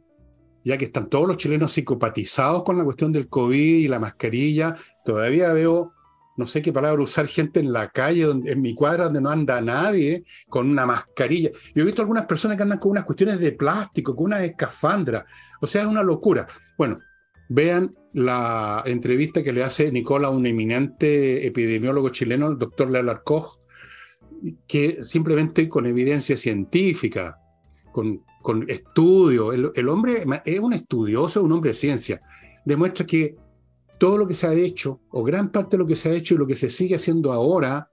ya que están todos los chilenos psicopatizados con la cuestión del COVID y la mascarilla, todavía veo, no sé qué palabra usar, gente en la calle, donde, en mi cuadra donde no anda nadie, con una mascarilla. Yo he visto algunas personas que andan con unas cuestiones de plástico, con una escafandra, o sea, es una locura. Bueno, vean la entrevista que le hace Nicola a un eminente epidemiólogo chileno, el doctor Leonard Koch, que simplemente con evidencia científica, con, con estudio, el, hombre es un estudioso, un hombre de ciencia, demuestra que todo lo que se ha hecho, o gran parte de lo que se ha hecho y lo que se sigue haciendo ahora,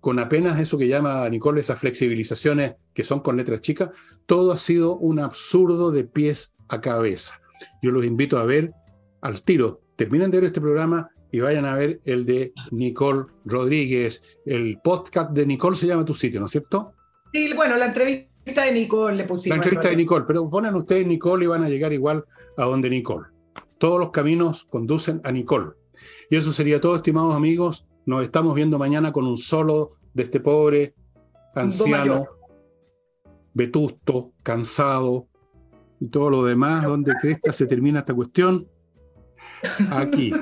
con apenas eso que llama Nicole, esas flexibilizaciones que son con letras chicas, todo ha sido un absurdo de pies a cabeza. Yo los invito a ver al tiro. Terminan de ver este programa y vayan a ver el de Nicole Rodríguez. El podcast de Nicole se llama Tu sitio, ¿no es cierto? Sí, bueno, la entrevista de Nicole le pusimos. La entrevista de Nicole, pero ponen ustedes Nicole y van a llegar igual a donde Nicole. Todos los caminos conducen a Nicole. Y eso sería todo, estimados amigos. Nos estamos viendo mañana con un solo de este pobre anciano, vetusto, cansado y todo lo demás. donde crezca se termina esta cuestión? Aquí.